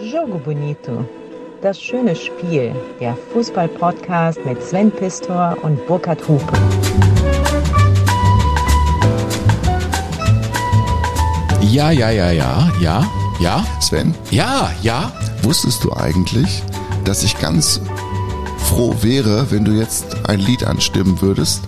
Jogo Bonito. Das schöne Spiel. Der Fußball-Podcast mit Sven Pistor und Burkhard Hupe. Ja, ja, ja, ja, ja, ja. Sven, Ja, ja. wusstest du eigentlich, dass ich ganz froh wäre, wenn du jetzt ein Lied anstimmen würdest?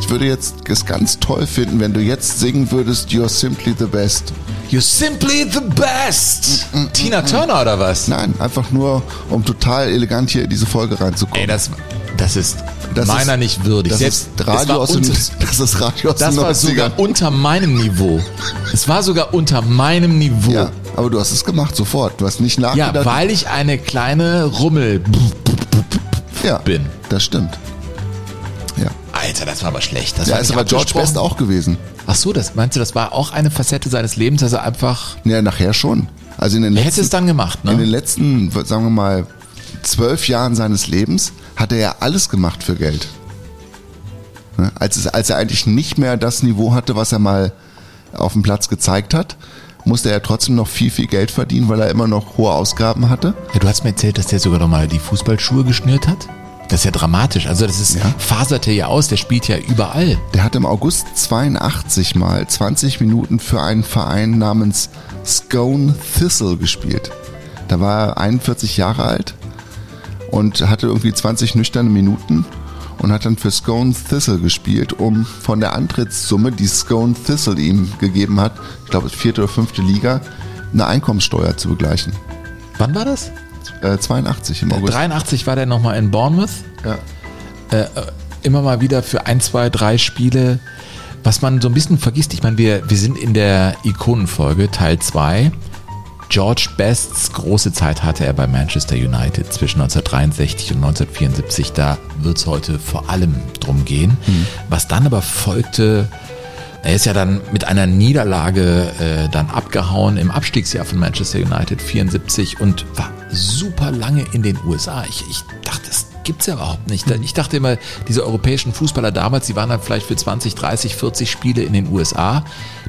Ich würde jetzt es ganz toll finden, wenn du jetzt singen würdest You're Simply the Best. You're simply the best. Tina Turner oder was? Nein, einfach nur, um total elegant hier in diese Folge reinzukommen. Ey, das, das ist Das meiner ist- nicht würdig. Das Selbst, ist Radio aus unter, das ist Radio aus das war 90ern. sogar unter meinem Niveau. Es war sogar unter meinem Niveau. Ja, aber du hast es gemacht, sofort. Du hast nicht Ja, nachgedacht. weil ich eine kleine Rummel ja, bin. Das stimmt. Ja, Alter, das war aber schlecht. Das ja war ist aber George. Best auch gewesen. Ach so, das meinst du, das war auch eine Facette seines Lebens, dass er einfach. Ja, nachher schon. Also in den Er letzten, hätte es dann gemacht, in den ne? letzten, sagen wir mal, zwölf Jahren seines Lebens hat er ja alles gemacht für Geld. Ne? Als, es, als er eigentlich nicht mehr das Niveau hatte, was er mal auf dem Platz gezeigt hat, musste er trotzdem noch viel, viel Geld verdienen, weil er immer noch hohe Ausgaben hatte. Ja, du hast mir erzählt, dass der sogar noch mal die Fußballschuhe geschnürt hat. Das ist ja dramatisch. Also das ist Ja. faserte ja aus. Der spielt ja überall. Der hat im August 82 mal 20 Minuten für einen Verein namens Scone Thistle gespielt. Da war er 41 Jahre alt und hatte irgendwie 20 nüchterne Minuten und hat dann für Scone Thistle gespielt, um von der Antrittssumme, die Scone Thistle ihm gegeben hat, ich glaube vierte oder fünfte Liga, eine Einkommenssteuer zu begleichen. Wann war das? Äh, 82 im August. 83 war der noch mal in Bournemouth. Ja. Äh, immer mal wieder für ein, zwei, drei Spiele. Was man so ein bisschen vergisst, ich meine, wir, wir sind in der Ikonenfolge, Teil 2. George Bests große Zeit hatte er bei Manchester United zwischen 1963 und 1974. Da wird es heute vor allem drum gehen. Was dann aber folgte, er ist ja dann mit einer Niederlage äh, dann abgehauen im Abstiegsjahr von Manchester United 74 und war super lange in den USA. Ich, ich dachte, das gibt's ja überhaupt nicht. Ich dachte immer, diese europäischen Fußballer damals, die waren dann vielleicht für 20, 30, 40 Spiele in den USA.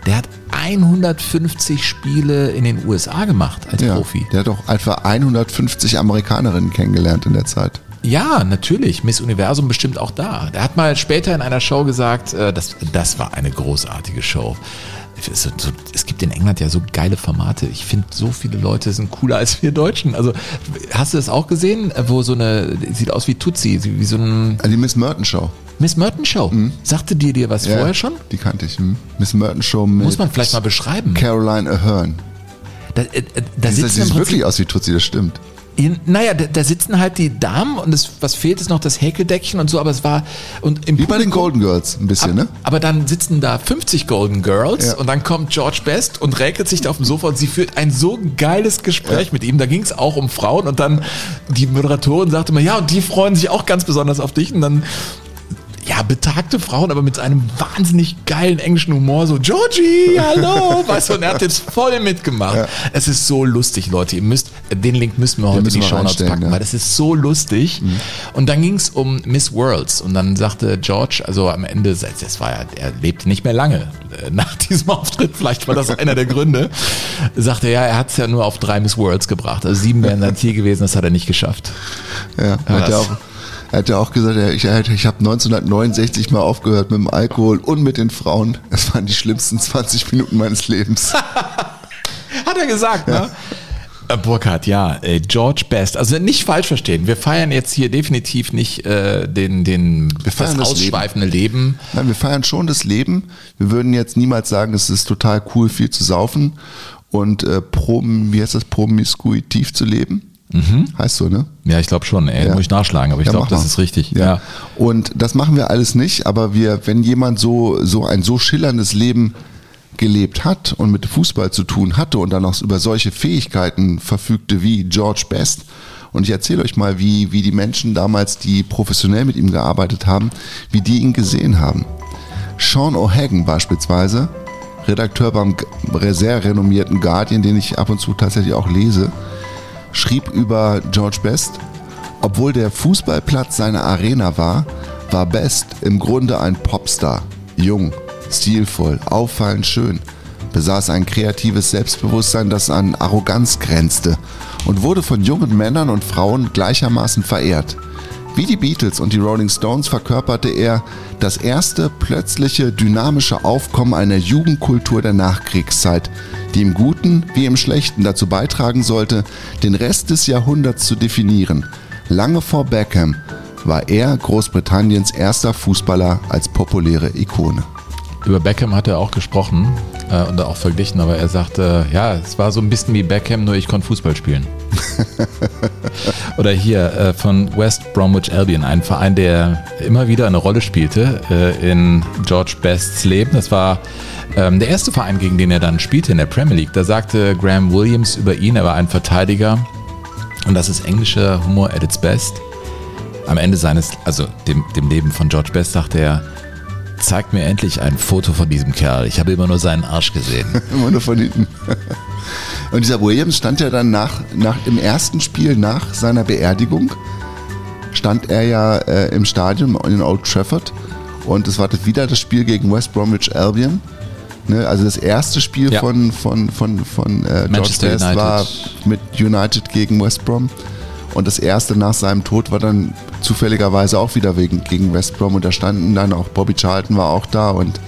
Der hat 150 Spiele in den USA gemacht als Ja, Profi. der hat auch etwa 150 Amerikanerinnen kennengelernt in der Zeit. Ja, natürlich. Miss Universum bestimmt auch da. Der hat mal später in einer Show gesagt, äh, das, das war eine großartige Show. Es, es gibt in England ja so geile Formate. Ich finde, so viele Leute sind cooler als wir Deutschen. Also, hast du das auch gesehen, wo so eine, sieht aus wie Tutsi, wie so ein Also die Miss Merton Show. Miss Merton Show. Sagte dir dir was Ja, vorher schon? Die kannte ich. Hm. Miss Merton Show mit Muss man vielleicht mal beschreiben. Caroline Ahern. Da, äh, äh, da sieht- die im sieht wirklich aus wie Tutsi, das stimmt. In, naja, da, da sitzen halt die Damen und es, was fehlt ist noch das Häkeldeckchen und so, aber es war und im Wie bei den Publikum- Golden Girls ein bisschen, ne? Aber dann sitzen da 50 Golden Girls Ja. und dann kommt George Best und räkelt sich da auf dem Sofa und sie führt ein so geiles Gespräch mit ihm. Da ging es auch um Frauen und dann die Moderatorin sagte immer, ja, und die freuen sich auch ganz besonders auf dich und dann ja, betagte Frauen, aber mit einem wahnsinnig geilen englischen Humor, so Georgie, hallo, weißt du, und er hat jetzt voll mitgemacht. Ja. Es ist so lustig, Leute, ihr müsst, den Link müssen wir heute in die wir Show Notes reinstellen, packen, ja. weil das ist so lustig. Und dann ging es um Miss Worlds und dann sagte George, also am Ende, das war ja, er lebte nicht mehr lange äh, nach diesem Auftritt, vielleicht war das einer der Gründe, sagte ja, er hat es ja nur auf drei Miss Worlds gebracht, also sieben wären dann Ziel gewesen, das hat er nicht geschafft. Ja, hat er, auch, er hat ja auch gesagt, er- ich, ich habe 1969 mal aufgehört mit dem Alkohol und mit den Frauen. Das waren die schlimmsten 20 Minuten meines Lebens. Hat er gesagt, ne? Äh, Burkhard, ja, äh, George Best. Also nicht falsch verstehen. Wir feiern jetzt hier definitiv nicht äh, den, den feiern das das Leben. ausschweifende Leben. Nein, wir feiern schon das Leben. Wir würden jetzt niemals sagen, es ist total cool, viel zu saufen und äh, prom, wie heißt das, promiskuitiv zu leben. Heißt so, ne? Ja, ich glaube schon. Ey, Ja. muss ich nachschlagen, aber ich Ja, glaube, das ist richtig. Ja. Ja. Und das machen wir alles nicht, aber wir, wenn jemand so, so ein so schillerndes Leben gelebt hat und mit Fußball zu tun hatte und dann auch über solche Fähigkeiten verfügte wie George Best. Und ich erzähle euch mal, wie, wie die Menschen damals, die professionell mit ihm gearbeitet haben, wie die ihn gesehen haben. Sean O'Hagan beispielsweise, Redakteur beim sehr renommierten Guardian, den ich ab und zu tatsächlich auch lese, schrieb über George Best, obwohl der Fußballplatz seine Arena war, war Best im Grunde ein Popstar. Jung, stilvoll, auffallend schön. besaß ein kreatives Selbstbewusstsein, das an Arroganz grenzte und wurde von jungen Männern und Frauen gleichermaßen verehrt. Wie die Beatles und die Rolling Stones verkörperte er das erste plötzliche dynamische Aufkommen einer Jugendkultur der Nachkriegszeit, die im Guten wie im Schlechten dazu beitragen sollte, den Rest des Jahrhunderts zu definieren. Lange vor Beckham war er Großbritanniens erster Fußballer als populäre Ikone. Über Beckham hat er auch gesprochen äh, und auch verglichen, aber er sagte, ja, es war so ein bisschen wie Beckham, nur ich konnte Fußball spielen. Oder hier äh, von West Bromwich Albion, ein Verein, der immer wieder eine Rolle spielte äh, in George Bests Leben. Das war ähm, der erste Verein, gegen den er dann spielte in der Premier League. Da sagte Graham Williams über ihn, er war ein Verteidiger und das ist englischer Humor at its best. Am Ende seines, also dem, dem Leben von George Best, sagte er, zeigt mir endlich ein Foto von diesem Kerl. Ich habe immer nur seinen Arsch gesehen. immer nur von hinten. Und dieser Williams stand ja dann nach, nach im ersten Spiel nach seiner Beerdigung, stand er ja äh, im Stadion in Old Trafford und es war das wieder das Spiel gegen West Bromwich Albion. Ne, also das erste Spiel ja. von, von, von, von äh, George Best war mit United gegen West Brom. Und das erste nach seinem Tod war dann zufälligerweise auch wieder wegen, gegen West Brom. Und da standen dann auch, Bobby Charlton war auch da und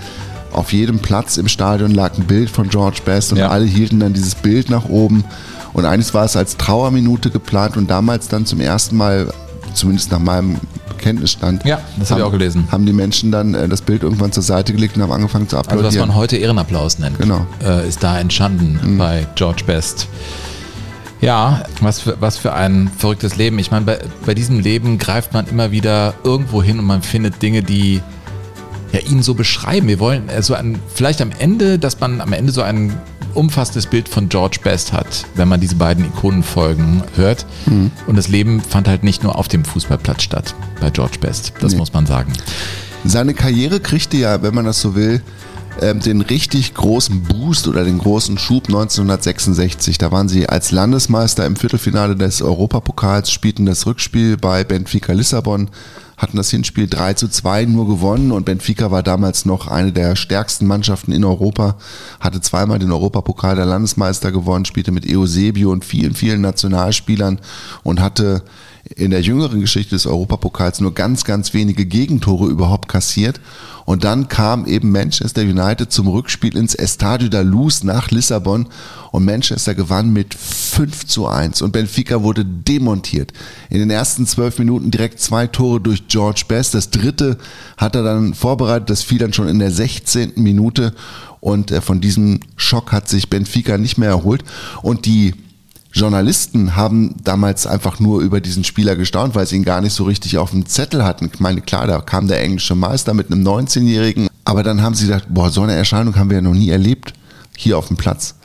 auf jedem Platz im Stadion lag ein Bild von George Best und ja. alle hielten dann dieses Bild nach oben. Und eigentlich war es als Trauerminute geplant und damals dann zum ersten Mal, zumindest nach meinem Kenntnisstand. Ja, das habe ich auch gelesen. Haben die Menschen dann äh, das Bild irgendwann zur Seite gelegt und haben angefangen zu applaudieren. Also was man heute Ehrenapplaus nennt, genau. äh, ist da entstanden mhm. bei George Best. Ja, was für, was für ein verrücktes Leben. Ich meine, bei, bei diesem Leben greift man immer wieder irgendwo hin und man findet Dinge, die ja, ihn so beschreiben. Wir wollen also ein, vielleicht am Ende, dass man am Ende so ein umfassendes Bild von George Best hat, wenn man diese beiden Ikonenfolgen hört. Mhm. Und das Leben fand halt nicht nur auf dem Fußballplatz statt bei George Best. Das nee. muss man sagen. Seine Karriere kriegte ja, wenn man das so will, ähm, den richtig großen Boost oder den großen Schub 1966. Da waren sie als Landesmeister im Viertelfinale des Europapokals, spielten das Rückspiel bei Benfica Lissabon, hatten das Hinspiel 3 zu 2 nur gewonnen und Benfica war damals noch eine der stärksten Mannschaften in Europa, hatte zweimal den Europapokal der Landesmeister gewonnen, spielte mit Eusebio und vielen, vielen Nationalspielern und hatte in der jüngeren Geschichte des Europapokals nur ganz, ganz wenige Gegentore überhaupt kassiert. Und dann kam eben Manchester United zum Rückspiel ins Estadio da Luz nach Lissabon und Manchester gewann mit 5 zu 1 und Benfica wurde demontiert. In den ersten zwölf Minuten direkt zwei Tore durch George Best. Das dritte hat er dann vorbereitet, das fiel dann schon in der 16. Minute und äh, von diesem Schock hat sich Benfica nicht mehr erholt und die Journalisten haben damals einfach nur über diesen Spieler gestaunt, weil sie ihn gar nicht so richtig auf dem Zettel hatten. Ich meine, klar, da kam der englische Meister mit einem 19-Jährigen, aber dann haben sie gesagt, boah, so eine Erscheinung haben wir ja noch nie erlebt hier auf dem Platz.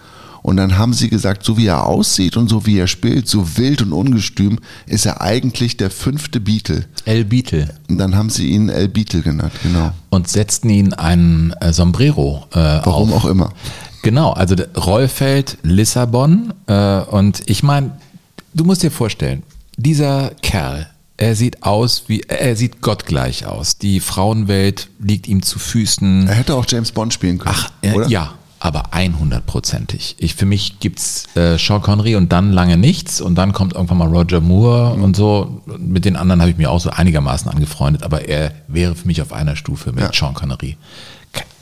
Und dann haben sie gesagt, so wie er aussieht und so wie er spielt, so wild und ungestüm, ist er eigentlich der fünfte Beatle. El Beatle. Und dann haben sie ihn El Beatle genannt, genau. Und setzten ihn ein äh, Sombrero äh, Warum auf. auch immer. Genau, also Rollfeld, Lissabon. Äh, und ich meine, du musst dir vorstellen, dieser Kerl, er sieht aus wie, er sieht gottgleich aus. Die Frauenwelt liegt ihm zu Füßen. Er hätte auch James Bond spielen können. Ach, äh, oder? ja, aber 100%ig. Ich, für mich gibt's äh, Sean Connery und dann lange nichts und dann kommt irgendwann mal Roger Moore mhm. und so. Mit den anderen habe ich mich auch so einigermaßen angefreundet, aber er wäre für mich auf einer Stufe mit ja. Sean Connery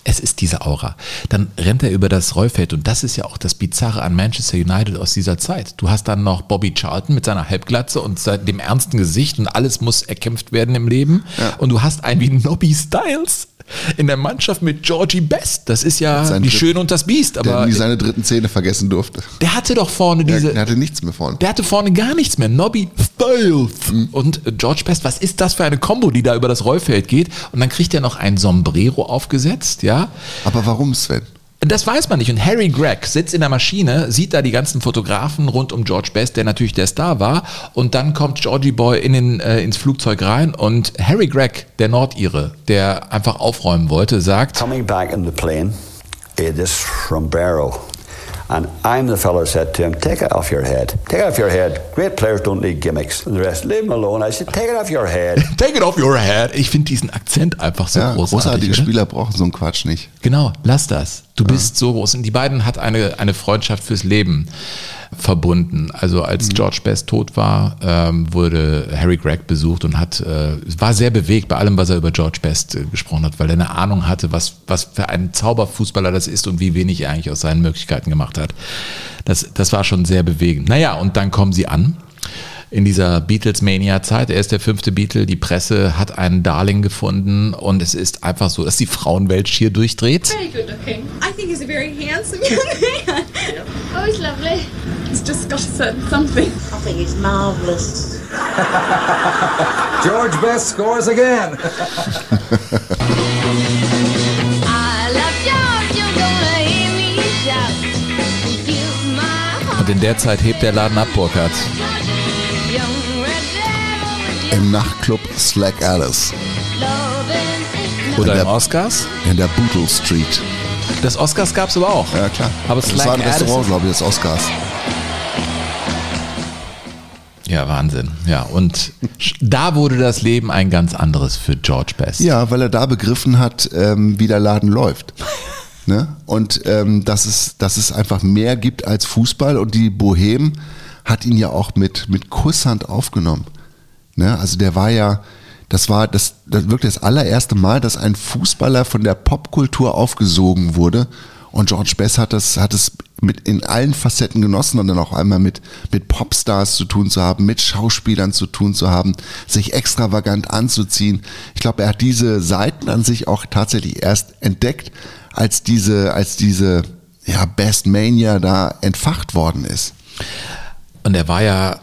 es ist diese Aura. Dann rennt er über das Rollfeld und das ist ja auch das Bizarre an Manchester United aus dieser Zeit. Du hast dann noch Bobby Charlton mit seiner Halbglatze und dem ernsten Gesicht und alles muss erkämpft werden im Leben. Ja. Und du hast einen wie Nobby Styles in der Mannschaft mit Georgie Best. Das ist ja die Schöne und das Biest. Aber der nie seine dritten Zähne vergessen durfte. Der hatte doch vorne diese. Der, der hatte nichts mehr vorne. Der hatte vorne gar nichts mehr. Nobby Styles mhm. und George Best. Was ist das für eine Combo, die da über das Rollfeld geht? Und dann kriegt er noch ein Sombrero aufgesetzt, ja. Aber warum, Sven? Das weiß man nicht. Und Harry Gregg sitzt in der Maschine, sieht da die ganzen Fotografen rund um George Best, der natürlich der Star war. Und dann kommt Georgie Boy in den, äh, ins Flugzeug rein und Harry Gregg, der Nordire, der einfach aufräumen wollte, sagt: Coming back in the plane, it is from Barrow. And I'm the fellow who said to him, Take it off your head. Take it off your head. Great players don't need gimmicks. And the rest, leave them alone. I said, Take it off your head. Take it off your head. Ich finde diesen Akzent einfach so Ja, großartig. großartige oder? Spieler brauchen so einen Quatsch nicht. Genau, lass das. Du bist so groß. Und die beiden hat eine, eine Freundschaft fürs Leben verbunden. Also als George Best tot war, ähm, wurde Harry Gregg besucht und hat, äh, war sehr bewegt bei allem, was er über George Best äh, gesprochen hat, weil er eine Ahnung hatte, was, was für ein Zauberfußballer das ist und wie wenig er eigentlich aus seinen Möglichkeiten gemacht hat. Das, das war schon sehr bewegend. Naja, und dann kommen sie an in dieser Beatles-Mania-Zeit. Er ist der fünfte Beatle. Die Presse hat einen Darling gefunden und es ist einfach so, dass die Frauenwelt schier durchdreht. Very good looking. I think he's a very handsome young man. Oh, he's lovely. He's just got a certain something. I think it's marvellous. George Best scores again. I love George, you're gonna hear me shout. Give my heart Und in der Zeit hebt der Laden ab, Burkhardt. Im Nachtclub Slack Alice Oder der- im Oscars. in der Bootle Street. Das Oscars gab es aber auch. Ja, klar. Aber das Slack war ein Alice- Restaurant, glaube ich, des Oscars. Ja, Wahnsinn. Ja, und da wurde das Leben ein ganz anderes für George Best. Ja, weil er da begriffen hat, ähm, wie der Laden läuft. ne? Und ähm, dass, es, dass es einfach mehr gibt als Fußball und die Bohem hat ihn ja auch mit, mit Kusshand aufgenommen. Ne? Also der war ja, das war das, das wirklich das allererste Mal, dass ein Fußballer von der Popkultur aufgesogen wurde. Und George Best hat das, hat es mit in allen Facetten genossen und dann auch einmal mit, mit Popstars zu tun zu haben, mit Schauspielern zu tun zu haben, sich extravagant anzuziehen. Ich glaube, er hat diese Seiten an sich auch tatsächlich erst entdeckt, als diese, als diese, ja, Best Mania da entfacht worden ist. Und er war ja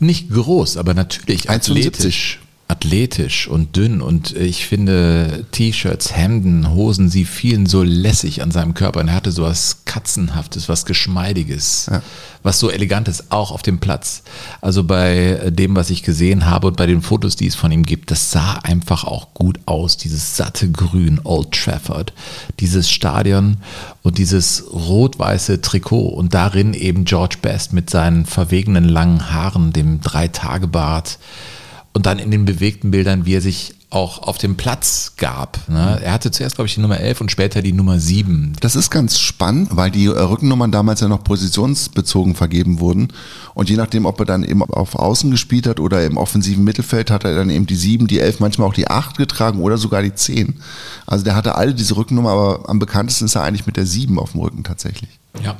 nicht groß, aber natürlich 1,75. athletisch. Athletisch und dünn und ich finde T-Shirts, Hemden, Hosen, sie fielen so lässig an seinem Körper und er hatte so was Katzenhaftes, was Geschmeidiges, was so Elegantes, auch auf dem Platz. Also bei dem, was ich gesehen habe und bei den Fotos, die es von ihm gibt, das sah einfach auch gut aus, dieses satte Grün, Old Trafford, dieses Stadion und dieses rot-weiße Trikot und darin eben George Best mit seinen verwegenen langen Haaren, dem Drei-Tage-Bart und dann in den bewegten Bildern, wie er sich auch auf dem Platz gab. Ne? Er hatte zuerst, glaube ich, die Nummer 11 und später die Nummer 7. Das ist ganz spannend, weil die äh, Rückennummern damals ja noch positionsbezogen vergeben wurden. Und je nachdem, ob er dann eben auf Außen gespielt hat oder im offensiven Mittelfeld, hat er dann eben die 7, die 11, manchmal auch die 8 getragen oder sogar die 10. Also der hatte alle diese Rückennummer, aber am bekanntesten ist er eigentlich mit der 7 auf dem Rücken tatsächlich. Ja.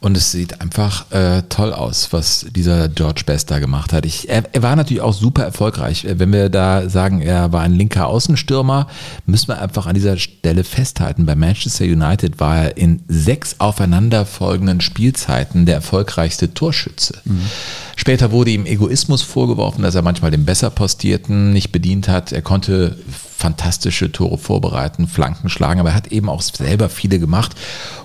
Und es sieht einfach äh, toll aus, was dieser George Best da gemacht hat. Ich, er, er war natürlich auch super erfolgreich. Äh, Wenn wir da sagen, er war ein linker Außenstürmer, müssen wir einfach an dieser Stelle festhalten. Bei Manchester United war er in sechs aufeinanderfolgenden Spielzeiten der erfolgreichste Torschütze. Später wurde ihm Egoismus vorgeworfen, dass er manchmal den besser postierten nicht bedient hat. Er konnte fantastische Tore vorbereiten, Flanken schlagen, aber er hat eben auch selber viele gemacht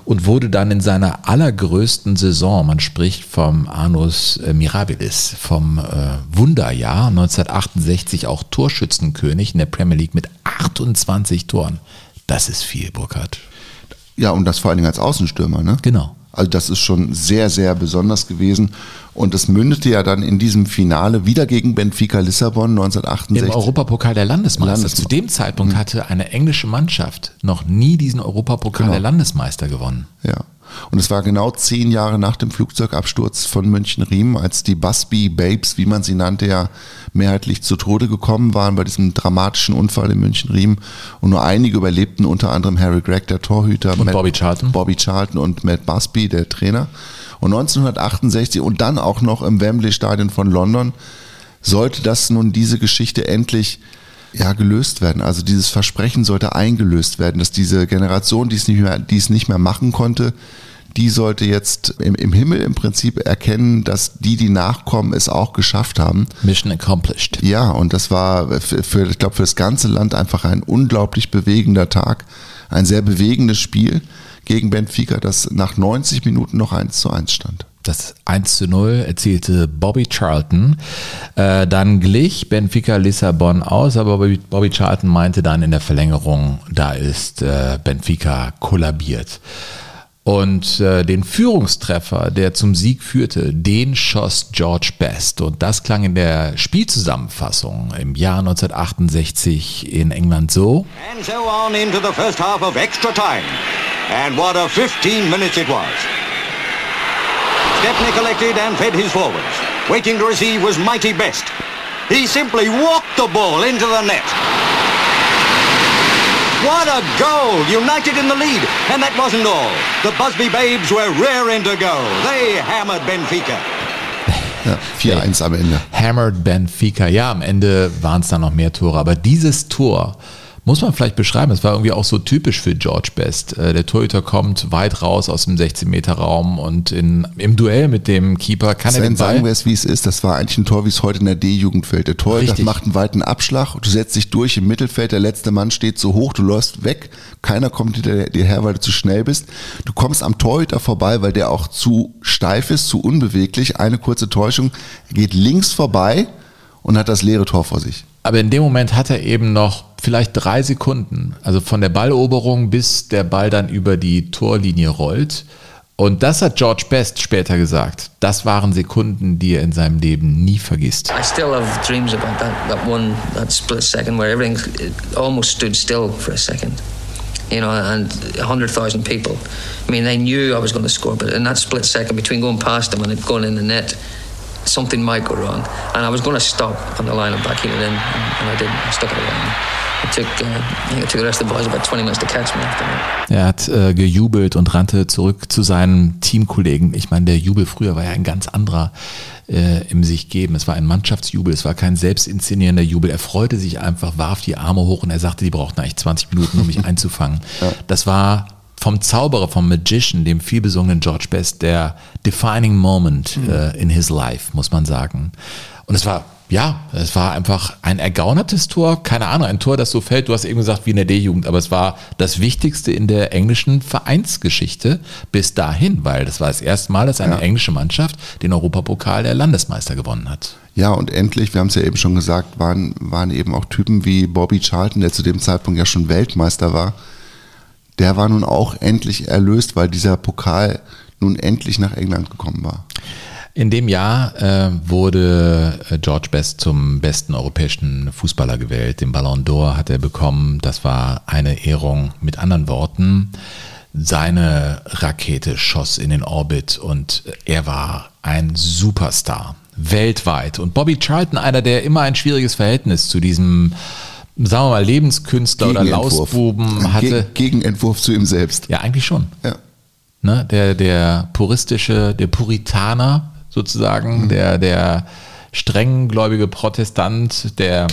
und wurde dann in seiner allergrößten Saison, man spricht vom Anus äh, Mirabilis, vom äh, Wunderjahr 1968 auch Torschützenkönig in der Premier League mit 28 Toren. Das ist viel, Burkhard. Ja, und das vor allen Dingen als Außenstürmer, ne? Genau. Also das ist schon sehr, sehr besonders gewesen. Und das mündete ja dann in diesem Finale wieder gegen Benfica Lissabon 1968. Im Europapokal der Landesmeister. Landesme- Zu dem Zeitpunkt hatte eine englische Mannschaft noch nie diesen Europapokal Genau. der Landesmeister gewonnen. Ja. Und es war genau zehn Jahre nach dem Flugzeugabsturz von München-Riem, als die Busby Babes, wie man sie nannte, ja mehrheitlich zu Tode gekommen waren bei diesem dramatischen Unfall in München-Riem. Und nur einige überlebten, unter anderem Harry Gregg, der Torhüter. Und Bobby Charlton. Bobby Charlton und Matt Busby, der Trainer. Und 1968 und dann auch noch im Wembley Stadion von London sollte das nun diese Geschichte endlich ja, gelöst werden. Also dieses Versprechen sollte eingelöst werden, dass diese Generation, die es nicht mehr, die es nicht mehr machen konnte, die sollte jetzt im, im Himmel im Prinzip erkennen, dass die, die nachkommen, es auch geschafft haben. Mission accomplished. Ja, und das war für, für ich glaube, für das ganze Land einfach ein unglaublich bewegender Tag. Ein sehr bewegendes Spiel gegen Benfica, das nach 90 Minuten noch 1 zu 1 stand. Das 1 zu 0 erzielte Bobby Charlton. Äh, dann glich Benfica Lissabon aus, aber Bobby, Bobby Charlton meinte dann in der Verlängerung, da ist äh, Benfica kollabiert. Und äh, den Führungstreffer, der zum Sieg führte, den schoss George Best. Und das klang in der Spielzusammenfassung im Jahr 1968 in England so. And so on into the first half of extra time. And what a 15 minutes it was. Stepney collected and fed his forwards. Waiting to receive was Mighty Best. He simply walked the ball into the net. What a goal! United in the lead. And that wasn't all. The Busby Babes were raring to go. They hammered Benfica. Ja, 4-1 am Ende. Hammered Benfica. Ja, am Ende waren es dann noch mehr Tore. Aber dieses Tor muss man vielleicht beschreiben. Es war irgendwie auch so typisch für George Best. Äh, Der Torhüter kommt weit raus aus dem 16-Meter-Raum und in, im Duell mit dem Keeper kann er Sven, den Ball... sagen wir es, wie es ist. Das war eigentlich ein Tor, wie es heute in der D-Jugend fällt. Der Torhüter Richtig. macht einen weiten Abschlag, du setzt dich durch im Mittelfeld, der letzte Mann steht so hoch, du läufst weg, keiner kommt hinter dir her, weil du zu schnell bist. Du kommst am Torhüter vorbei, weil der auch zu steif ist, zu unbeweglich. Eine kurze Täuschung, er geht links vorbei und hat das leere Tor vor sich. Aber in dem Moment hat er eben noch vielleicht drei Sekunden, also von der Balleroberung bis der Ball dann über die Torlinie rollt. Und das hat George Best später gesagt. Das waren Sekunden, die er in seinem Leben nie vergisst. I still have dreams about that, that one, that split second where everything almost stood still for a second. You know, and 100,000 people. I mean, they knew I was going to score, but in that split second between going past them and it going in the net, something might go wrong. And I was going to stop on the line and backing it in, and, and I didn't. I stuck it away. It took, uh, I think it took the rest of the boys about 20 minutes to catch me after that. Er hat äh, gejubelt und rannte zurück zu seinen Teamkollegen. Ich meine, der Jubel früher war ja ein ganz anderer äh, im sich geben. Es war ein Mannschaftsjubel, es war kein selbstinszenierender Jubel. Er freute sich einfach, warf die Arme hoch und er sagte, die brauchten eigentlich 20 Minuten, um mich einzufangen. Das war vom Zauberer, vom Magician, dem vielbesungenen George Best, der defining moment äh, in his life, muss man sagen. Und es war, ja, es war einfach ein ergaunertes Tor, keine Ahnung, ein Tor, das so fällt, du hast eben gesagt, wie in der D-Jugend, aber es war das Wichtigste in der englischen Vereinsgeschichte bis dahin, weil das war das erste Mal, dass eine englische Mannschaft den Europapokal der Landesmeister gewonnen hat. Ja, und endlich, wir haben es ja eben schon gesagt, waren, waren eben auch Typen wie Bobby Charlton, der zu dem Zeitpunkt ja schon Weltmeister war. Der war nun auch endlich erlöst, weil dieser Pokal nun endlich nach England gekommen war. In dem Jahr äh, wurde äh, George Best zum besten europäischen Fußballer gewählt. Den Ballon d'Or hat er bekommen. Das war eine Ehrung. Mit anderen Worten, seine Rakete schoss in den Orbit und er war ein Superstar weltweit. Und Bobby Charlton, einer, der immer ein schwieriges Verhältnis zu diesem, sagen wir mal, Lebenskünstler oder. Lausbuben hatte. Ge Gegenentwurf zu ihm selbst. Ja, eigentlich schon. Ja. Ne? Der, der puristische, der Puritaner sozusagen, der, der strenggläubige Protestant, der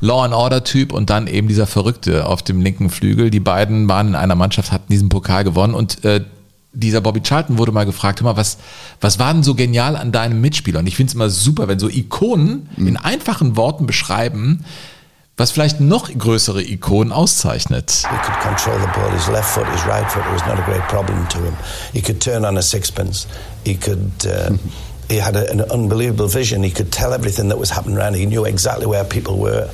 Law and Order Typ und dann eben dieser Verrückte auf dem linken Flügel. Die beiden waren in einer Mannschaft, hatten diesen Pokal gewonnen und äh, dieser Bobby Charlton wurde mal gefragt, mal, was, was war denn so genial an deinem Mitspieler? Und ich finde es immer super, wenn so Ikonen in einfachen Worten beschreiben, was vielleicht noch größere Ikonen auszeichnet. He could control the ball. His left foot, his right foot was not a great problem to him. He could turn on a sixpence. He could. Uh, he had a, an unbelievable vision. He could tell everything that was happening around. He knew exactly where people were,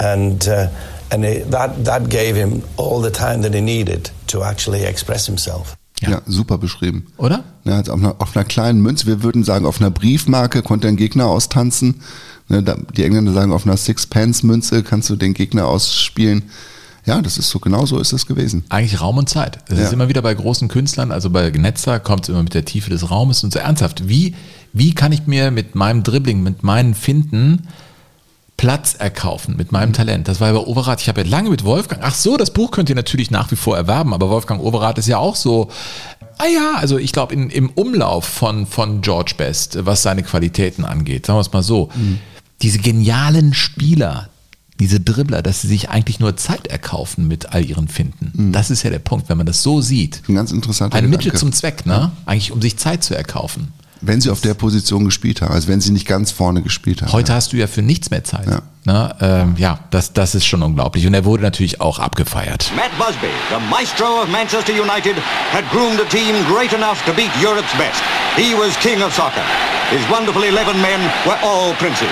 and uh, and it, that that gave him all the time that he needed to actually express himself. Ja, super beschrieben. Oder? Ja, auf, einer, auf einer kleinen Münze, wir würden sagen, auf einer Briefmarke konnte ein Gegner austanzen. Ne, Die Engländer sagen, auf einer Sixpence-Münze kannst du den Gegner ausspielen. Ja, das ist so, genau so ist es gewesen. Eigentlich Raum und Zeit. Das Ja. ist immer wieder bei großen Künstlern, also bei Gnetzer kommt es immer mit der Tiefe des Raumes und so ernsthaft. Wie, wie kann ich mir mit meinem Dribbling, mit meinen Finden Platz erkaufen mit meinem Talent? Das war bei Overath. Ich habe ja lange mit Wolfgang, ach so, das Buch könnt ihr natürlich nach wie vor erwerben, aber Wolfgang Overath ist ja auch so, ah ja, also ich glaube im Umlauf von, von George Best, was seine Qualitäten angeht, sagen wir es mal so, diese genialen Spieler, diese Dribbler, dass sie sich eigentlich nur Zeit erkaufen mit all ihren Finden. Das ist ja der Punkt, wenn man das so sieht. Ein ganz interessanter Ein Mittel Gedanke. zum Zweck, ne? Eigentlich um sich Zeit zu erkaufen. Wenn sie auf der Position gespielt haben, also wenn sie nicht ganz vorne gespielt haben. Heute hast du ja für nichts mehr Zeit. Ja. Ne? Ähm, ja, das, das ist schon unglaublich. Und er wurde natürlich auch abgefeiert. Matt Busby, the maestro of Manchester United, had groomed a team great enough to beat Europe's best. He was king of soccer. His wonderful 11 men were all princes.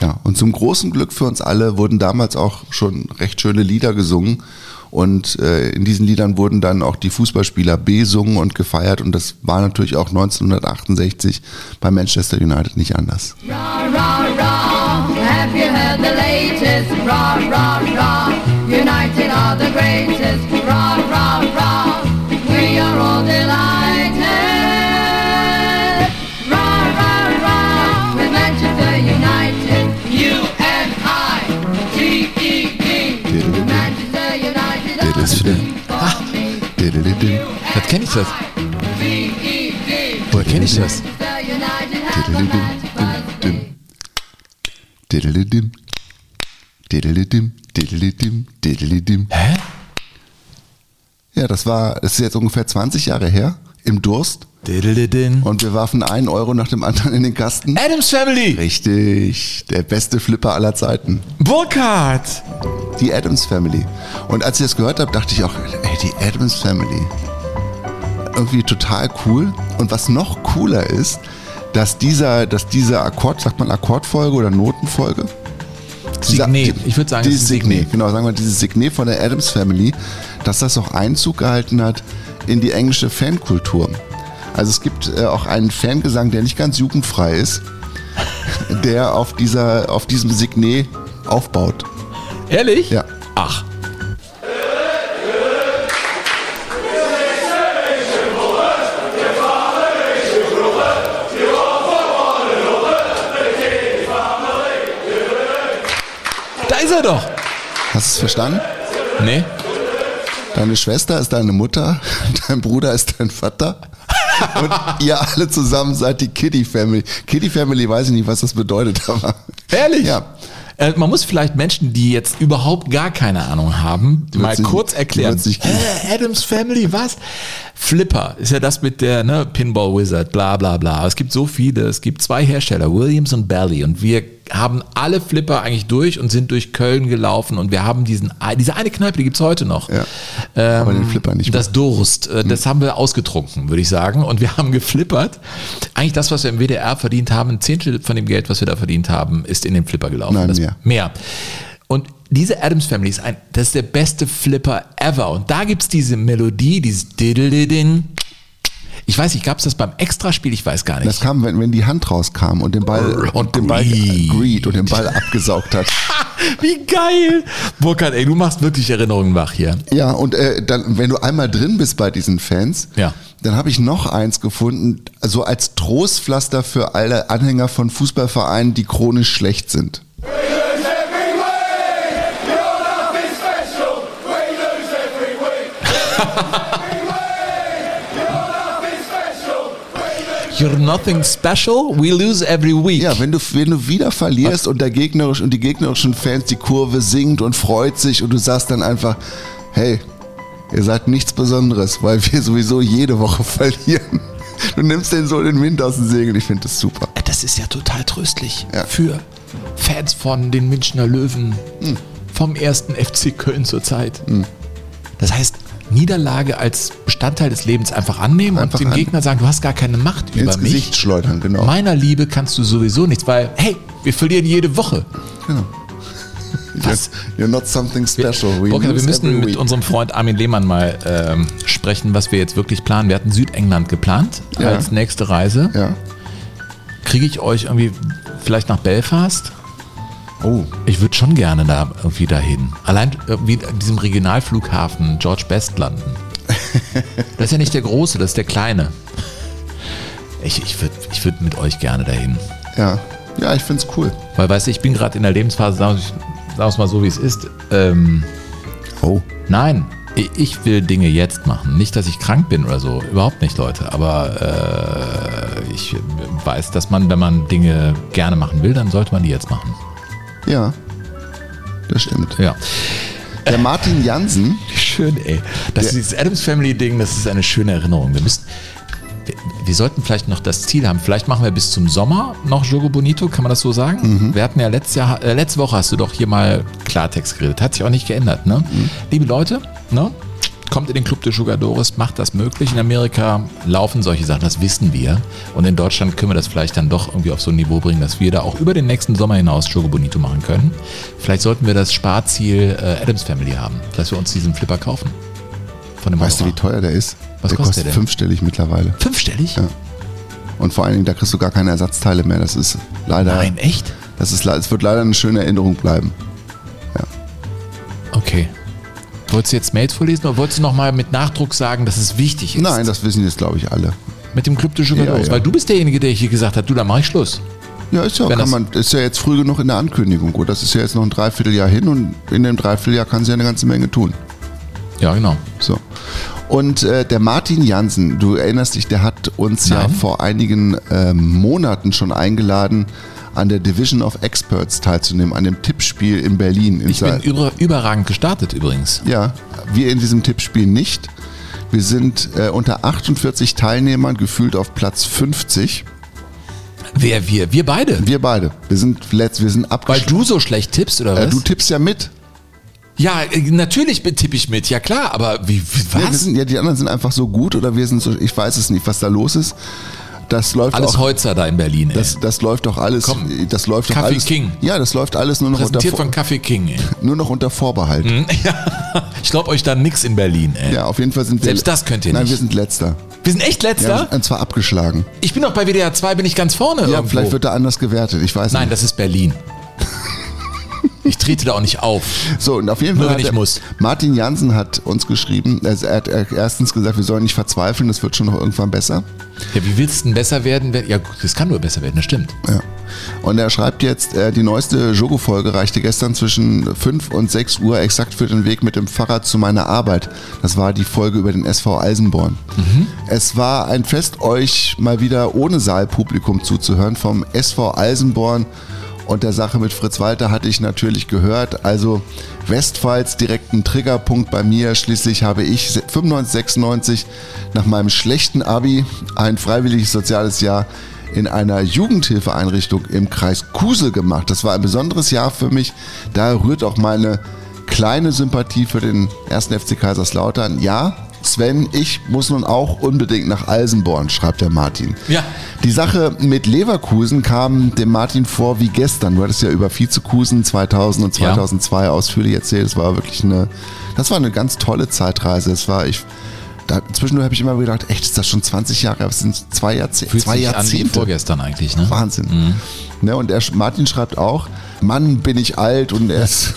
Ja, und zum großen Glück für uns alle wurden damals auch schon recht schöne Lieder gesungen. Und äh, in diesen Liedern wurden dann auch die Fußballspieler besungen und gefeiert. Und das war natürlich auch 1968 bei Manchester United nicht anders. Rah, rah, rah, have you heard the latest? Rah, rah, rah, United are the greatest. Diddle-diddle. Das kenne ich das. Woher kenne ich das? Diddle-dim. Diddle-dim. Diddle-dim. Diddle-dim. Hä? Ja, das war, das ist jetzt ungefähr 20 Jahre her, im Durst. Und wir warfen einen Euro nach dem anderen in den Kasten. Adams Family. Richtig, der beste Flipper aller Zeiten. Burkhardt. Die Adams Family. Und als ich das gehört habe, dachte ich auch, ey, die Adams Family. Irgendwie total cool. Und was noch cooler ist, dass dieser, dass dieser Akkord, sagt man Akkordfolge oder Notenfolge? Signet. Ich würde sagen, es dieses. Signet. Genau, sagen wir dieses Signet von der Adams Family, dass das auch Einzug gehalten hat in die englische Fankultur. Also es gibt äh, auch einen Fangesang, der nicht ganz jugendfrei ist, der auf, dieser, auf diesem Signet aufbaut. Ehrlich? Ja. Ach. Da ist er doch. Hast du es verstanden? Nee. Deine Schwester ist deine Mutter, dein Bruder ist dein Vater. Und ihr alle zusammen seid die Kitty Family. Kitty Family weiß ich nicht, was das bedeutet, aber. Ehrlich? Ja. Äh, man muss vielleicht Menschen, die jetzt überhaupt gar keine Ahnung haben, mal kurz erklären. Hä, Adams Family, was? Flipper ist ja das mit der ne, Pinball Wizard, bla bla bla. Es gibt so viele. Es gibt zwei Hersteller, Williams und Belly. Und wir haben alle Flipper eigentlich durch und sind durch Köln gelaufen. Und wir haben diesen, diese eine Kneipe, die gibt's heute noch. Ja. Ähm, Aber den Flipper nicht mehr. Das Durst, äh, das haben wir ausgetrunken, würde ich sagen. Und wir haben geflippert. Eigentlich das, was wir im WDR verdient haben, ein Zehntel von dem Geld, was wir da verdient haben, ist in den Flipper gelaufen. Nein, das, mehr. Mehr. Und diese Adams Family ist ein, das ist der beste Flipper ever. Und da gibt's diese Melodie, dieses Diddle-Din. Ich weiß nicht, gab's das beim Extraspiel? Ich weiß gar nicht. Das kam, wenn, wenn die Hand rauskam und den Ball Und den Ball Greed. Und den Ball abgesaugt hat. Wie geil! Burkhard, ey, du machst wirklich Erinnerungen wach hier. Ja, und äh, dann, wenn du einmal drin bist bei diesen Fans, Ja. dann habe ich noch eins gefunden, so als Trostpflaster für alle Anhänger von Fußballvereinen, die chronisch schlecht sind. You're nothing special, we lose every week. Ja, wenn du, wenn du wieder verlierst und der gegnerisch und die gegnerischen Fans die Kurve singt und freut sich und du sagst dann einfach, hey, ihr seid nichts Besonderes, weil wir sowieso jede Woche verlieren. Du nimmst den so den Wind aus den Segeln, ich finde das super. Das ist ja total tröstlich Ja. für Fans von den Münchner Löwen, vom ersten FC Köln zurzeit. Das heißt, Niederlage als Bestandteil des Lebens einfach annehmen Einfach und dem an- Gegner sagen, du hast gar keine Macht über mich. Gesicht schleudern, genau. Meiner Liebe kannst du sowieso nichts, weil, hey, wir verlieren jede Woche. Was? You're, not something special. We Okay, wir müssen mit unserem Freund Armin Lehmann mal ähm, sprechen, was wir jetzt wirklich planen. Wir hatten Südengland geplant Ja. als nächste Reise. Ja. Kriege ich euch irgendwie vielleicht nach Belfast? Oh, Ich würde schon gerne da irgendwie dahin. Allein irgendwie an diesem Regionalflughafen George Best landen. Das ist ja nicht der große, das ist der kleine. Ich, ich würde ich würd mit euch gerne dahin. ja. Ja, ich find's cool. Weil, weißt du, ich bin gerade in der Lebensphase, sagen wir es mal so, wie es ist. Ähm, Oh. nein, ich- ich will Dinge jetzt machen. Nicht, dass ich krank bin oder so. Überhaupt nicht, Leute. Aber äh, ich weiß, dass man, wenn man Dinge gerne machen will, dann sollte man die jetzt machen. Ja. Das stimmt. Ja. Der Martin Jansen, Schön, ey. Das Ja. ist dieses Adams Family Ding, das ist eine schöne Erinnerung. Wir müssen, wir, wir sollten vielleicht noch das Ziel haben. Vielleicht machen wir bis zum Sommer noch Jogo Bonito, kann man das so sagen? Wir hatten ja letztes Jahr, äh, letzte Woche hast du doch hier mal Klartext geredet. Hat sich auch nicht geändert, ne? Liebe Leute, ne? Kommt in den Club de Jugadores, macht das möglich. In Amerika laufen solche Sachen, das wissen wir. Und in Deutschland können wir das vielleicht dann doch irgendwie auf so ein Niveau bringen, dass wir da auch über den nächsten Sommer hinaus Jogo Bonito machen können. Vielleicht sollten wir das Sparziel äh, Adams Family haben, dass wir uns diesen Flipper kaufen. Von dem weißt du, wie teuer der ist? Was der kostet kostet der? fünfstellig mittlerweile. Fünfstellig? Ja. Und vor allen Dingen, da kriegst du gar keine Ersatzteile mehr. Das ist leider. Nein, echt? Das ist, es wird leider eine schöne Erinnerung bleiben. Okay. Wolltest du jetzt Mails vorlesen oder wolltest du nochmal mit Nachdruck sagen, dass es wichtig ist? Nein, das wissen jetzt, glaube ich, alle. Mit dem Club de Jugadores. Ja, ja. Weil du bist derjenige, der hier gesagt hat, du, da mache ich Schluss. Ja, ist ja, Wenn kann man, ist ja jetzt früh genug in der Ankündigung. Gut, das ist ja jetzt noch ein Dreivierteljahr hin und in dem Dreivierteljahr kann sie ja eine ganze Menge tun. Ja, genau. So. Und äh, der Martin Jansen, du erinnerst dich, der hat uns ja Nein. vor einigen ähm, Monaten schon eingeladen, an der Division of Experts teilzunehmen, an dem Tippspiel in Berlin. In Ich bin Sa- über, überragend gestartet übrigens. ja, wir in diesem Tippspiel nicht. Wir sind äh, unter 48 Teilnehmern gefühlt auf Platz 50. Wer wir? Wir beide. Wir beide. Wir sind letzt, wir sind Weil abgeschlossen. du so schlecht tippst, oder was? Äh, du tippst ja mit. ja, äh, natürlich tippe ich mit, ja klar, aber wie, wie Ja, was? sind, ja, die anderen sind einfach so gut oder wir sind so, ich weiß es nicht, was da los ist. Das läuft Alles auch, Holzer da in Berlin, ey. das, das läuft doch alles, Komm, das läuft doch Kaffee alles. King. Ja, das läuft alles nur noch unter, Präsentiert Vor- von Kaffee King, ey. nur noch unter Vorbehalt. Ja, ich glaube euch da nix in Berlin, ey. Ja, auf jeden Fall sind wir. Selbst das könnt ihr Nein, nicht. wir sind letzter. Wir sind echt letzter? Ja, und zwar abgeschlagen. ich bin doch bei WDR 2, bin ich ganz vorne Ja, irgendwo. vielleicht wird da anders gewertet. Ich weiß Nein, nicht. das ist Berlin. Ich trete da auch nicht auf. So, und auf jeden Nur Fall. wenn hat ich er- muss. Martin Jansen hat uns geschrieben, also er hat erstens gesagt, wir sollen nicht verzweifeln, das wird schon noch irgendwann besser. Ja, wie willst du denn besser werden? wenn- Ja, das kann nur besser werden, das stimmt. Ja. Und er schreibt jetzt, äh, die neueste Jogo-Folge reichte gestern zwischen 5 und 6 Uhr exakt für den Weg mit dem Fahrrad zu meiner Arbeit. Das war die Folge über den SV Eisenborn. Es war ein Fest, euch mal wieder ohne Saalpublikum zuzuhören. Vom SV Eisenborn und der Sache mit Fritz Walter hatte ich natürlich gehört. Also Westpfalz direkt ein Triggerpunkt bei mir. Schließlich habe ich 95, 96 nach meinem schlechten Abi ein freiwilliges soziales Jahr in einer Jugendhilfeeinrichtung im Kreis Kusel gemacht. Das war ein besonderes Jahr für mich. Da rührt auch meine kleine Sympathie für den ersten FC Kaiserslautern. Ja, Sven, ich muss nun auch unbedingt nach Alsenborn, schreibt der Martin. Ja. Die Sache mit Leverkusen kam dem Martin vor wie gestern. Du hattest ja über Vizekusen 2000 und Ja. 2002 ausführlich erzählt. Es war wirklich eine, das war eine ganz tolle Zeitreise. Es war, ich, da, zwischendurch habe ich immer gedacht, echt, ist das schon 20 Jahre? Das sind zwei, Jahrzeh Fühlt zwei sich an Jahrzehnte. vorgestern eigentlich, ne? Wahnsinn. Ne, und der, Martin schreibt auch, Mann, bin ich alt und er ist,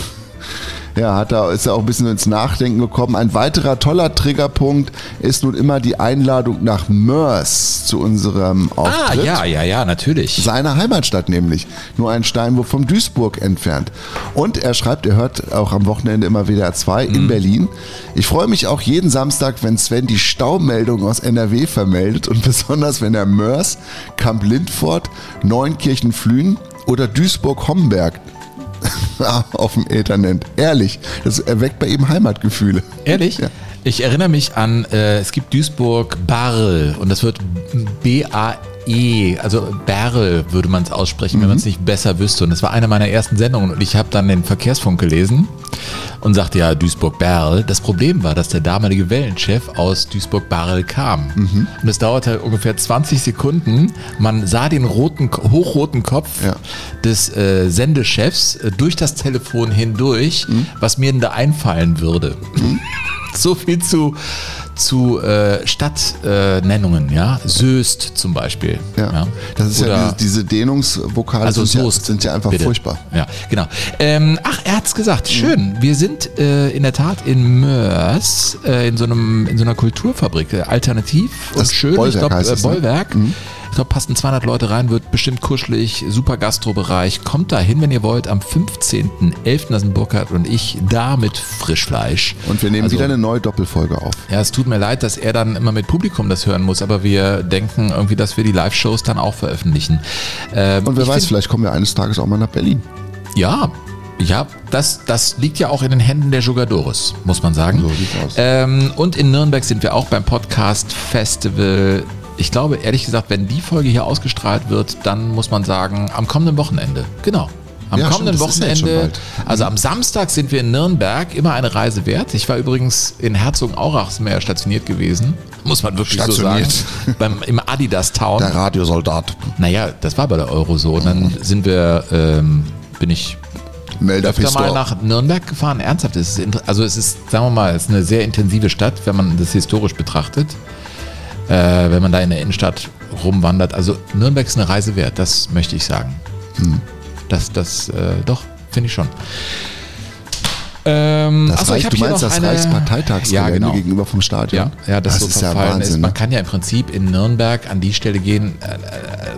ja, hat da, ist er auch ein bisschen ins Nachdenken gekommen. Ein weiterer toller Triggerpunkt ist nun immer die Einladung nach Mörs zu unserem Ah, Auftritt. ja, ja, ja, natürlich. Seine Heimatstadt nämlich. Nur ein Steinwurf vom Duisburg entfernt. Und er schreibt, er hört auch am Wochenende immer WDR 2 Mhm. in Berlin. Ich freue mich auch jeden Samstag, wenn Sven die Staumeldung aus NRW vermeldet und besonders wenn er Mörs, Kamp Lindfort, Neunkirchen Flühen oder Duisburg-Homberg auf dem Äther nennt. Ehrlich, das erweckt bei ihm Heimatgefühle. Ehrlich? Ja. Ich erinnere mich an, äh, es gibt Duisburg-Barl und das wird B-A-E, also Barl würde man es aussprechen, wenn man es nicht besser wüsste. Und das war eine meiner ersten Sendungen und ich habe dann den Verkehrsfunk gelesen und sagte ja Duisburg-Barl. Das Problem war, dass der damalige Wellenchef aus Duisburg-Barl kam. Und es dauerte ungefähr 20 Sekunden. Man sah den roten, hochroten Kopf Ja. des äh, Sendechefs äh, durch das Telefon hindurch, Mhm. was mir denn da einfallen würde. So viel zu, zu äh, Stadtnennungen, ja. Söst zum Beispiel. Ja. Das ist ja Oder- diese, diese Dehnungsvokale also sind, ja, Soest. sind ja einfach bitte. furchtbar. Ja, genau. Ähm, ach, er hat's gesagt. Schön. Wir sind äh, in der Tat in Mörs, äh, in so einem in so einer Kulturfabrik. Äh, alternativ und Das schön. Bollwerk ich glaube, äh, ne? Bollwerk. Ich glaube, passen 200 Leute rein, wird bestimmt kuschelig, super Gastrobereich. Kommt da hin, wenn ihr wollt, am 15.11. Da sind Burkhard und ich da mit Frischfleisch. Und wir nehmen Also- wieder eine neue Doppelfolge auf. Ja, es tut mir leid, dass er dann immer mit Publikum das hören muss, aber wir denken irgendwie, dass wir die Live-Shows dann auch veröffentlichen. Ähm, Und wer weiß, find- vielleicht kommen wir eines Tages auch mal nach Berlin. ja, ja, das, das liegt ja auch in den Händen der Jugadores, muss man sagen. So sieht's aus. Ähm, und in Nürnberg sind wir auch beim Podcast Festival. Ich glaube, ehrlich gesagt, wenn die Folge hier ausgestrahlt wird, dann muss man sagen, am kommenden Wochenende. Genau. Am Ja, kommenden stimmt, ja Wochenende, bald. also am Samstag sind wir in Nürnberg, immer eine Reise wert. Ich war übrigens in Herzogenaurachsmeer stationiert gewesen, muss man wirklich Stationiert. so sagen, beim, im Adidas Town. Der Radiosoldat. Naja, das war bei der Euro so. Und dann sind wir, ähm, bin ich Melder öfter mal nach Nürnberg gefahren. Ernsthaft, es ist, also es ist, sagen wir mal, es ist eine sehr intensive Stadt, wenn man das historisch betrachtet. Äh, wenn man da in der Innenstadt rumwandert. Also Nürnberg ist eine Reise wert, das möchte ich sagen. Hm. Das, das, äh, doch, finde ich schon. Ähm, Das achso, Reich, du meinst das eine- Reichsparteitagsgelände ja, genau. gegenüber vom Stadion? Ja, ja das, so ist ja verfallen ist. Wahnsinn. Man kann ja im Prinzip in Nürnberg an die Stelle gehen, äh, äh,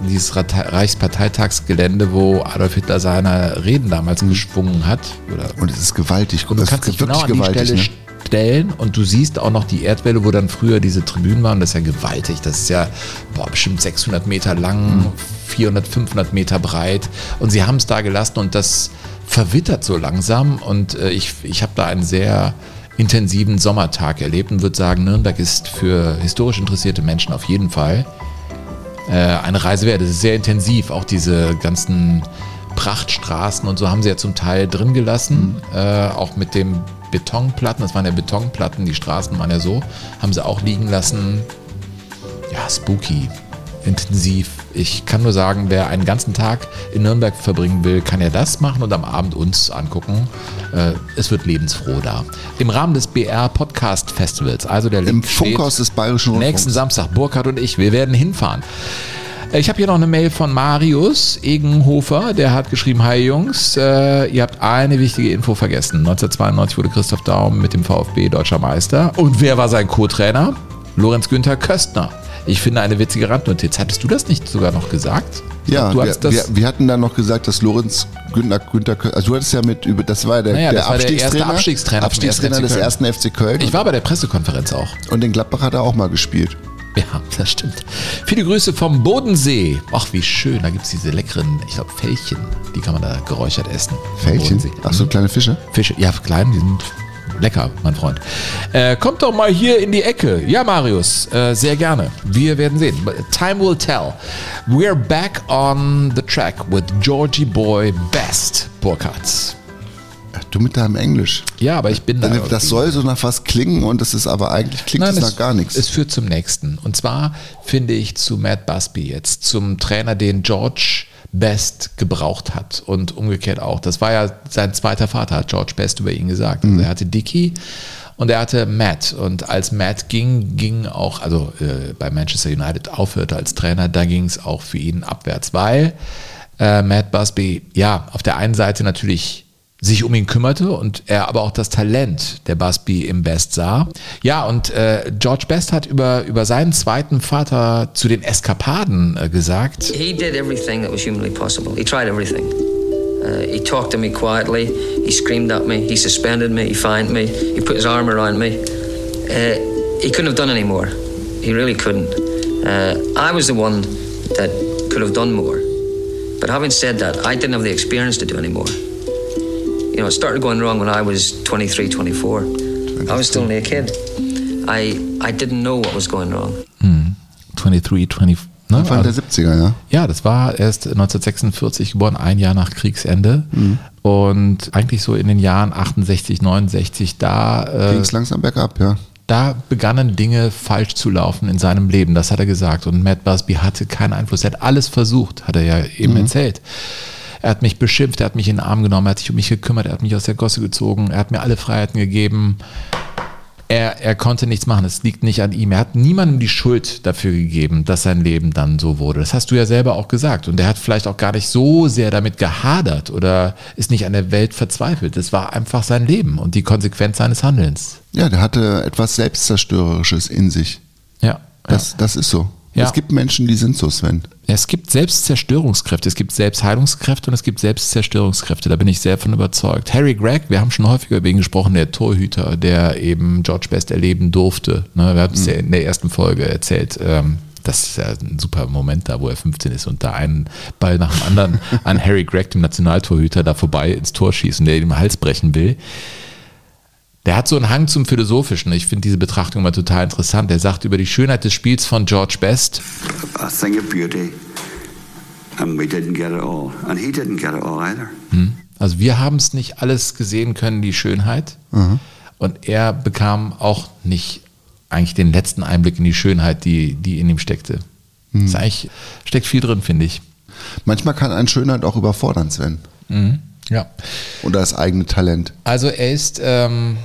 dieses Reichsparteitagsgelände, wo Adolf Hitler seine Reden damals geschwungen hat. Oder Und es ist gewaltig. und du es kannst ist dich genau an die gewaltig, Stelle ne? Stellen und du siehst auch noch die Erdwelle, wo dann früher diese Tribünen waren. Das ist ja gewaltig. Das ist ja boah, bestimmt 600 Meter lang, 400, 500 Meter breit. Und sie haben es da gelassen und das verwittert so langsam. Und äh, ich, ich habe da einen sehr intensiven Sommertag erlebt und würde sagen, Nürnberg ist für historisch interessierte Menschen auf jeden Fall äh, eine Reise wert. Es ist sehr intensiv, auch diese ganzen Prachtstraßen und so haben sie ja zum Teil drin gelassen, äh, auch mit dem Betonplatten, das waren ja Betonplatten, die Straßen waren ja so, haben sie auch liegen lassen. Ja, spooky, intensiv. Ich kann nur sagen, wer einen ganzen Tag in Nürnberg verbringen will, kann ja das machen und am Abend uns angucken. Äh, es wird lebensfroh da. Im Rahmen des BR Podcast Festivals, also der Im Link steht Funkhaus des Bayerischen Rundfunks. nächsten Samstag, Burkhard und ich, wir werden hinfahren. Äh, Ich habe hier noch eine Mail von Marius Egenhofer, der hat geschrieben, hi Jungs, äh, ihr habt eine wichtige Info vergessen. 1992 wurde Christoph Daum mit dem VfB deutscher Meister. Und wer war sein Co-Trainer? Lorenz Günther Köstner. Ich finde eine witzige Randnotiz. Hattest du das nicht sogar noch gesagt? Ja, wir, wir, wir hatten dann noch gesagt, dass Lorenz Günther, Günther Kö- also du hattest ja mit über, das war der, Naja, der das war der Abstiegstrainer, Abstiegstrainer Abstiegstrainer des ersten FC Köln. ich war bei der Pressekonferenz auch. und den Gladbach hat er auch mal gespielt. Ja, das stimmt. Viele Grüße vom Bodensee. Ach, wie schön. Da gibt es diese leckeren, ich glaube, Fällchen. Die kann man da geräuchert essen. Bodensee. Ach so, kleine Fische? Fische, ja, klein, die sind lecker, mein Freund. Äh, kommt doch mal hier in die Ecke. Ja, Marius, äh, sehr gerne. Wir werden sehen. Time will tell. We're back on the track with Georgie Boy Best Burkhardt. Du mit deinem Englisch. Ja, aber ich bin da. Das, soll so nach was klingen und das ist aber eigentlich klingt Nein, es nach gar nichts. Es führt zum nächsten. Und zwar finde ich zu Matt Busby jetzt, zum Trainer, den George Best gebraucht hat und umgekehrt auch. Das war ja sein zweiter Vater, hat George Best über ihn gesagt. Also er hatte Dicky und er hatte Matt. Und als Matt ging, ging auch, also äh, bei Manchester United aufhörte als Trainer, da ging es auch für ihn abwärts, weil äh, Matt Busby, ja, auf der einen Seite natürlich sich um ihn kümmerte und er aber auch das Talent der Busby im Best sah. Ja, und äh, George Best hat über, über seinen zweiten Vater zu den Eskapaden äh, gesagt, He did everything that was humanly possible. He tried everything. Uh, he talked to me quietly. He screamed at me. He suspended me. He fined me. He put his arm around me. Uh, he couldn't have done any more. He really couldn't. Uh, I was the one that could have done more. But having said that, I didn't have the experience to do any more. You know, it started going wrong when I was 23, 24. I was still only a kid. I, I didn't know what was going wrong. 23, 20, ne? Anfang der Also- 70er, ja. Ja, das war erst 1946 geboren, ein Jahr nach Kriegsende. Mhm. Und eigentlich so in den Jahren 68, 69, da, Ging äh, es langsam bergab, ja. da begannen Dinge falsch zu laufen in seinem Leben. Das hat er gesagt. Und Matt Busby hatte keinen Einfluss. Er hat alles versucht, hat er ja eben erzählt. Er hat mich beschimpft, er hat mich in den Arm genommen, er hat sich um mich gekümmert, er hat mich aus der Gosse gezogen, er hat mir alle Freiheiten gegeben. Er, er konnte nichts machen, es liegt nicht an ihm. Er hat niemandem die Schuld dafür gegeben, dass sein Leben dann so wurde. Das hast du ja selber auch gesagt. Und er hat vielleicht auch gar nicht so sehr damit gehadert oder ist nicht an der Welt verzweifelt. Das war einfach sein Leben und die Konsequenz seines Handelns. Ja, der hatte etwas Selbstzerstörerisches in sich. Ja. Das, das ist so. Ja. Es gibt Menschen, die sind so, Sven. Es gibt Selbstzerstörungskräfte, es gibt Selbstheilungskräfte und es gibt Selbstzerstörungskräfte. Da bin ich sehr von überzeugt. Harry Gregg, wir haben schon häufiger über ihn gesprochen, der Torhüter, der eben George Best erleben durfte. Ne, wir haben es ja in der ersten Folge erzählt. Ähm, das ist ja ein super Moment da, wo er 15 ist und da einen Ball nach dem anderen an Harry Gregg, dem Nationaltorhüter, da vorbei ins Tor schießen, der ihm den Hals brechen will. Der hat so einen Hang zum Philosophischen. Ich finde diese Betrachtung immer total interessant. Er sagt über die Schönheit des Spiels von George Best, a thing of beauty And we didn't get it all. And he didn't get it all either. Hm. Also wir haben es nicht alles gesehen können, die Schönheit. Mhm. Und er bekam auch nicht eigentlich den letzten Einblick in die Schönheit, die, die in ihm steckte. Mhm. Ist eigentlich, steckt viel drin, finde ich. Manchmal kann ein Schönheit auch überfordern, Sven. Mhm. Ja. Oder das eigene Talent. Also er ist ähm,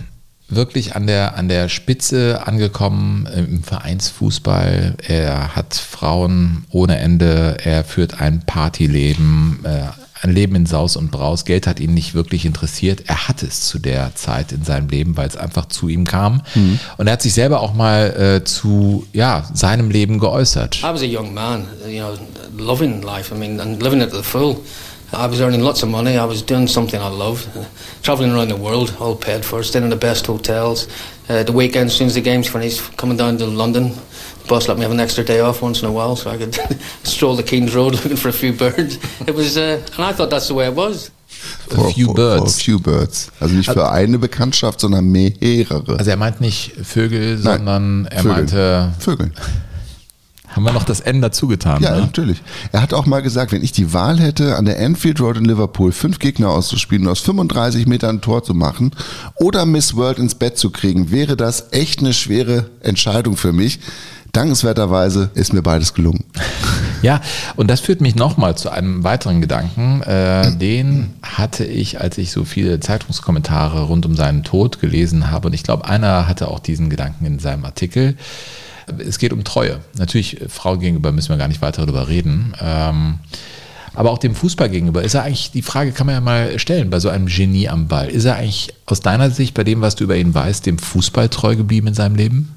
wirklich an der, an der Spitze angekommen im Vereinsfußball. Er hat Frauen ohne Ende, er führt ein Partyleben, äh, ein Leben in Saus und Braus. Geld hat ihn nicht wirklich interessiert. Er hatte es zu der Zeit in seinem Leben, weil es einfach zu ihm kam. Mhm. Und er hat sich selber auch mal äh, zu ja, seinem Leben geäußert. I was a young man, you know, loving life. I mean, and living it to the full. I was earning lots of money. I was doing something I loved, uh, traveling around the world, all paid for, staying in the best hotels. Uh, the weekends, as soon as the games finished, coming down to London. The boss let me have an extra day off once in a while, so I could stroll the King's Road looking for a few birds. It was, uh, and I thought that's the way it was. A few for, birds. For a few birds. Also nicht für eine Bekanntschaft, sondern mehrere. Also er meint nicht Vögel, Nein, sondern er Vögel. meinte. Vögel. Haben wir noch das N dazu getan? Ja, ne? natürlich. Er hat auch mal gesagt, wenn ich die Wahl hätte, an der Anfield Road in Liverpool fünf Gegner auszuspielen und aus 35 Metern ein Tor zu machen oder Miss World ins Bett zu kriegen, wäre das echt eine schwere Entscheidung für mich. Dankenswerterweise ist mir beides gelungen. Ja, und das führt mich nochmal zu einem weiteren Gedanken. Äh, den hatte ich, als ich so viele Zeitungskommentare rund um seinen Tod gelesen habe. Und ich glaube, einer hatte auch diesen Gedanken in seinem Artikel. Es geht um Treue. Natürlich, äh, Frau gegenüber müssen wir gar nicht weiter darüber reden. Ähm, aber auch dem Fußball gegenüber ist er eigentlich, die Frage kann man ja mal stellen, bei so einem Genie am Ball. Ist er eigentlich aus deiner Sicht, bei dem, was du über ihn weißt, dem Fußball treu geblieben in seinem Leben?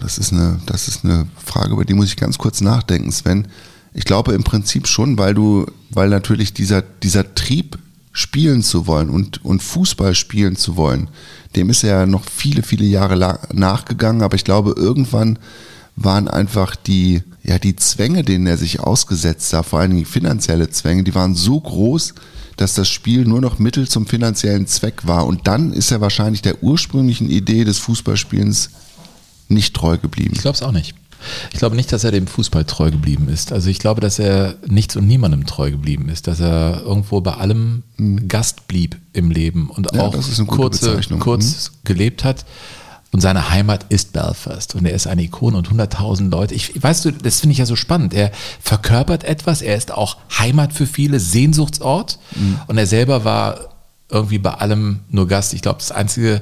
Das ist eine, das ist eine Frage, über die muss ich ganz kurz nachdenken, Sven. Ich glaube im Prinzip schon, weil du, weil natürlich dieser, dieser Trieb, spielen zu wollen und, und Fußball spielen zu wollen, dem ist er ja noch viele, viele Jahre nachgegangen, aber ich glaube, irgendwann waren einfach die, ja, die Zwänge, denen er sich ausgesetzt sah, vor allen Dingen finanzielle Zwänge, die waren so groß, dass das Spiel nur noch Mittel zum finanziellen Zweck war. Und dann ist er wahrscheinlich der ursprünglichen Idee des Fußballspielens nicht treu geblieben. Ich glaube es auch nicht. Ich glaube nicht, dass er dem Fußball treu geblieben ist. Also ich glaube, dass er nichts und niemandem treu geblieben ist, dass er irgendwo bei allem Gast blieb im Leben und. Ja, auch kurze, kurz gelebt hat. Und seine Heimat ist Belfast und er ist eine Ikone und 100.000 Leute. Ich, weißt du, das finde ich ja so spannend. Er verkörpert etwas, er ist auch Heimat für viele, Sehnsuchtsort Hm. und er selber war irgendwie bei allem nur Gast. Ich glaube, das Einzige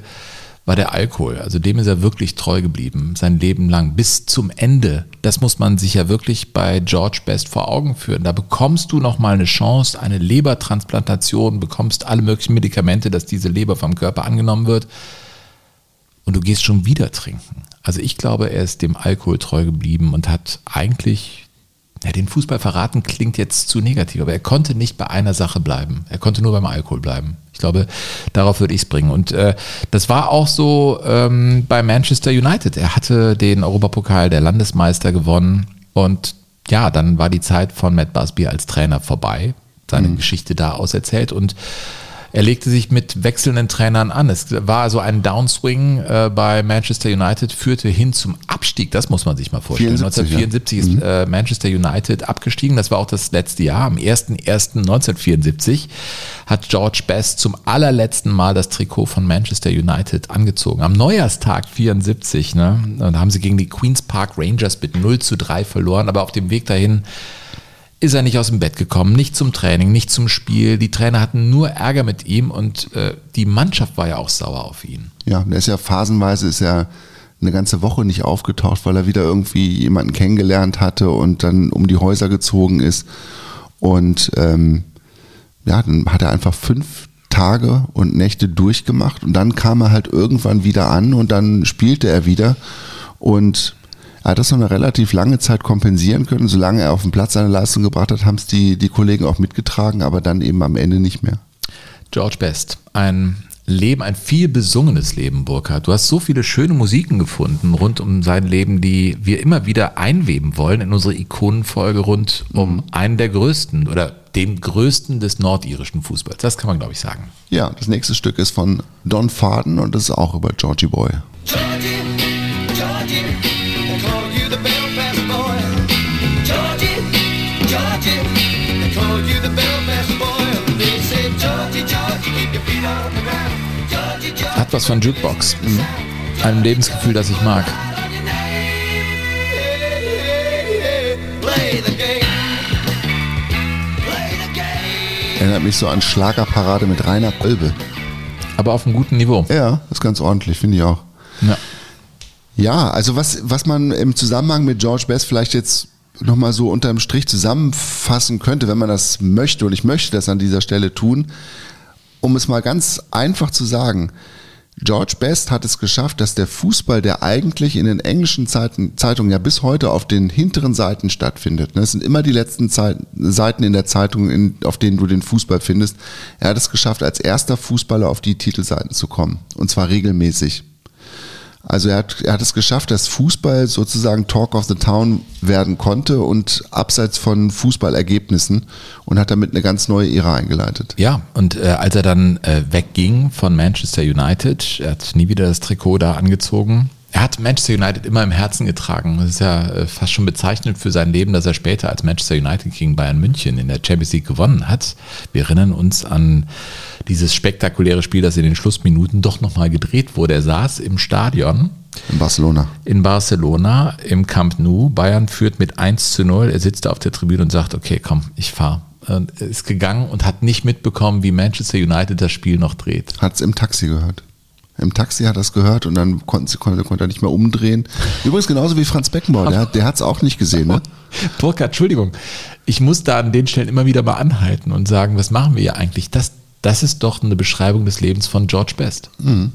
war der Alkohol. Also dem ist er wirklich treu geblieben, sein Leben lang, bis zum Ende. Das muss man sich ja wirklich bei George Best vor Augen führen. Da bekommst du nochmal eine Chance, eine Lebertransplantation, bekommst alle möglichen Medikamente, dass diese Leber vom Körper angenommen wird und du gehst schon wieder trinken. Also ich glaube, er ist dem Alkohol treu geblieben und hat eigentlich, ja, den Fußball verraten klingt jetzt zu negativ, aber er konnte nicht bei einer Sache bleiben. Er konnte nur beim Alkohol bleiben. Ich glaube, darauf würde ich es bringen. Und äh, das war auch so ähm, bei Manchester United. Er hatte den Europapokal der Landesmeister gewonnen und ja, dann war die Zeit von Matt Busby als Trainer vorbei. Seine Geschichte da auserzählt und er legte sich mit wechselnden Trainern an. Es war so ein Downswing äh, bei Manchester United, führte hin zum Abstieg. Das muss man sich mal vorstellen. 74, ja. 1974 ist äh, Manchester United abgestiegen. Das war auch das letzte Jahr. Am 01.01.1974 hat George Best zum allerletzten Mal das Trikot von Manchester United angezogen. Am Neujahrstag 74, ne? Da haben sie gegen die Queens Park Rangers mit 0 zu 3 verloren, aber auf dem Weg dahin ist er nicht aus dem Bett gekommen, nicht zum Training, nicht zum Spiel. Die Trainer hatten nur Ärger mit ihm und äh, die Mannschaft war ja auch sauer auf ihn. Ja, der ist ja phasenweise ist er eine ganze Woche nicht aufgetaucht, weil er wieder irgendwie jemanden kennengelernt hatte und dann um die Häuser gezogen ist. Und ähm, ja, dann hat er einfach fünf Tage und Nächte durchgemacht und dann kam er halt irgendwann wieder an und dann spielte er wieder und er hat das noch eine relativ lange Zeit kompensieren können. Solange er auf dem Platz seine Leistung gebracht hat, haben es die, die Kollegen auch mitgetragen, aber dann eben am Ende nicht mehr. George Best, ein Leben, ein viel besungenes Leben, Burkhard. Du hast so viele schöne Musiken gefunden rund um sein Leben, die wir immer wieder einweben wollen in unsere Ikonenfolge rund um einen der größten oder dem größten des nordirischen Fußballs. Das kann man, glaube ich, sagen. Ja, das nächste Stück ist von Don Farden und das ist auch über Georgie Boy. Georgie. Georgie, hat was von Jukebox. Einem Lebensgefühl, das ich mag. Erinnert mich so an Schlagerparade mit Rainer Kolbe. Aber auf einem guten Niveau. Ja, ist ganz ordentlich, finde ich auch. Ja. Ja, also was, was man im Zusammenhang mit George Best vielleicht jetzt nochmal so unterm Strich zusammenfassen könnte, wenn man das möchte, und ich möchte das an dieser Stelle tun, um es mal ganz einfach zu sagen, George Best hat es geschafft, dass der Fußball, der eigentlich in den englischen Zeiten, Zeitungen ja bis heute auf den hinteren Seiten stattfindet, ne, es sind immer die letzten Zeiten, Seiten in der Zeitung, in, auf denen du den Fußball findest, er hat es geschafft, als erster Fußballer auf die Titelseiten zu kommen. Und zwar regelmäßig. Also er hat, er hat es geschafft, dass Fußball sozusagen Talk of the Town werden konnte und abseits von Fußballergebnissen und hat damit eine ganz neue Ära eingeleitet. Ja, und äh, als er dann äh, wegging von Manchester United, er hat nie wieder das Trikot da angezogen. Er hat Manchester United immer im Herzen getragen. Das ist ja äh, fast schon bezeichnend für sein Leben, dass er später als Manchester United gegen Bayern München in der Champions League gewonnen hat. Wir erinnern uns an dieses spektakuläre Spiel, das in den Schlussminuten doch nochmal gedreht wurde. Er saß im Stadion. In Barcelona. In Barcelona, im Camp Nou. Bayern führt mit 1 zu 0. Er sitzt auf der Tribüne und sagt, okay, komm, ich fahre. Ist gegangen und hat nicht mitbekommen, wie Manchester United das Spiel noch dreht. Hat es im Taxi gehört. Im Taxi hat er es gehört und dann konnte, konnte, konnte er nicht mehr umdrehen. Übrigens genauso wie Franz Beckenbauer, der, der hat es auch nicht gesehen. Ne? Burkhard, Entschuldigung, ich muss da an den Stellen immer wieder mal anhalten und sagen, was machen wir hier eigentlich? Das, das ist doch eine Beschreibung des Lebens von George Best. Mhm.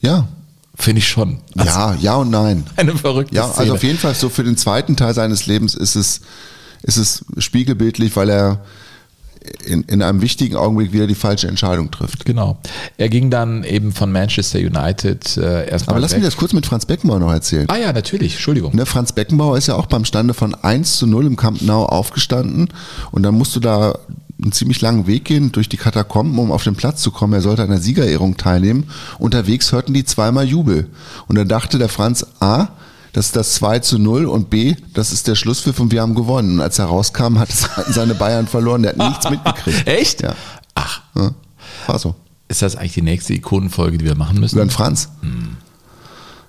Ja. Finde ich schon. Also ja, ja und nein. Eine verrückte Ja, also Szene. auf jeden Fall so für den zweiten Teil seines Lebens ist es, ist es spiegelbildlich, weil er in, in einem wichtigen Augenblick wieder die falsche Entscheidung trifft. Genau. Er ging dann eben von Manchester United äh, erstmal. Aber lass mich das kurz mit Franz Beckenbauer noch erzählen. Ah ja, natürlich, Entschuldigung. Ne, Franz Beckenbauer ist ja auch beim Stande von 1 zu 0 im Camp Nou aufgestanden und dann musst du da einen ziemlich langen Weg gehen durch die Katakomben, um auf den Platz zu kommen. Er sollte an der Siegerehrung teilnehmen. Unterwegs hörten die zweimal Jubel. Und dann dachte der Franz, A, das ist das 2 zu 0 und B, das ist der Schlusspfiff und wir haben gewonnen. Und als er rauskam, hat seine Bayern verloren, der hat nichts mitgekriegt. Echt? Ja. Ach. Ja, war so. Ist das eigentlich die nächste Ikonenfolge, die wir machen müssen? Über den Franz?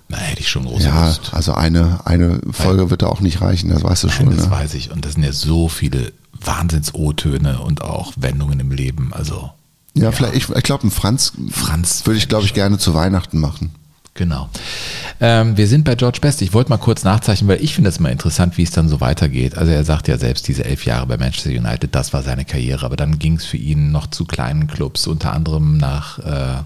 Na, hätte ich schon große Ja, Lust. also eine, eine Folge wird da auch nicht reichen, das weißt du schon. Nein, das ne? weiß ich. Und das sind ja so viele Wahnsinns-O-Töne und auch Wendungen im Leben. Also, Ja, vielleicht, ich, ich glaube, einen Franz, Franz würde ich, glaube ich, gerne zu Weihnachten machen. Genau. Ähm, wir sind bei George Best. Ich wollte mal kurz nachzeichnen, weil ich finde es mal interessant, wie es dann so weitergeht. Also er sagt ja selbst, diese elf Jahre bei Manchester United, das war seine Karriere. Aber dann ging es für ihn noch zu kleinen Clubs, unter anderem nach äh,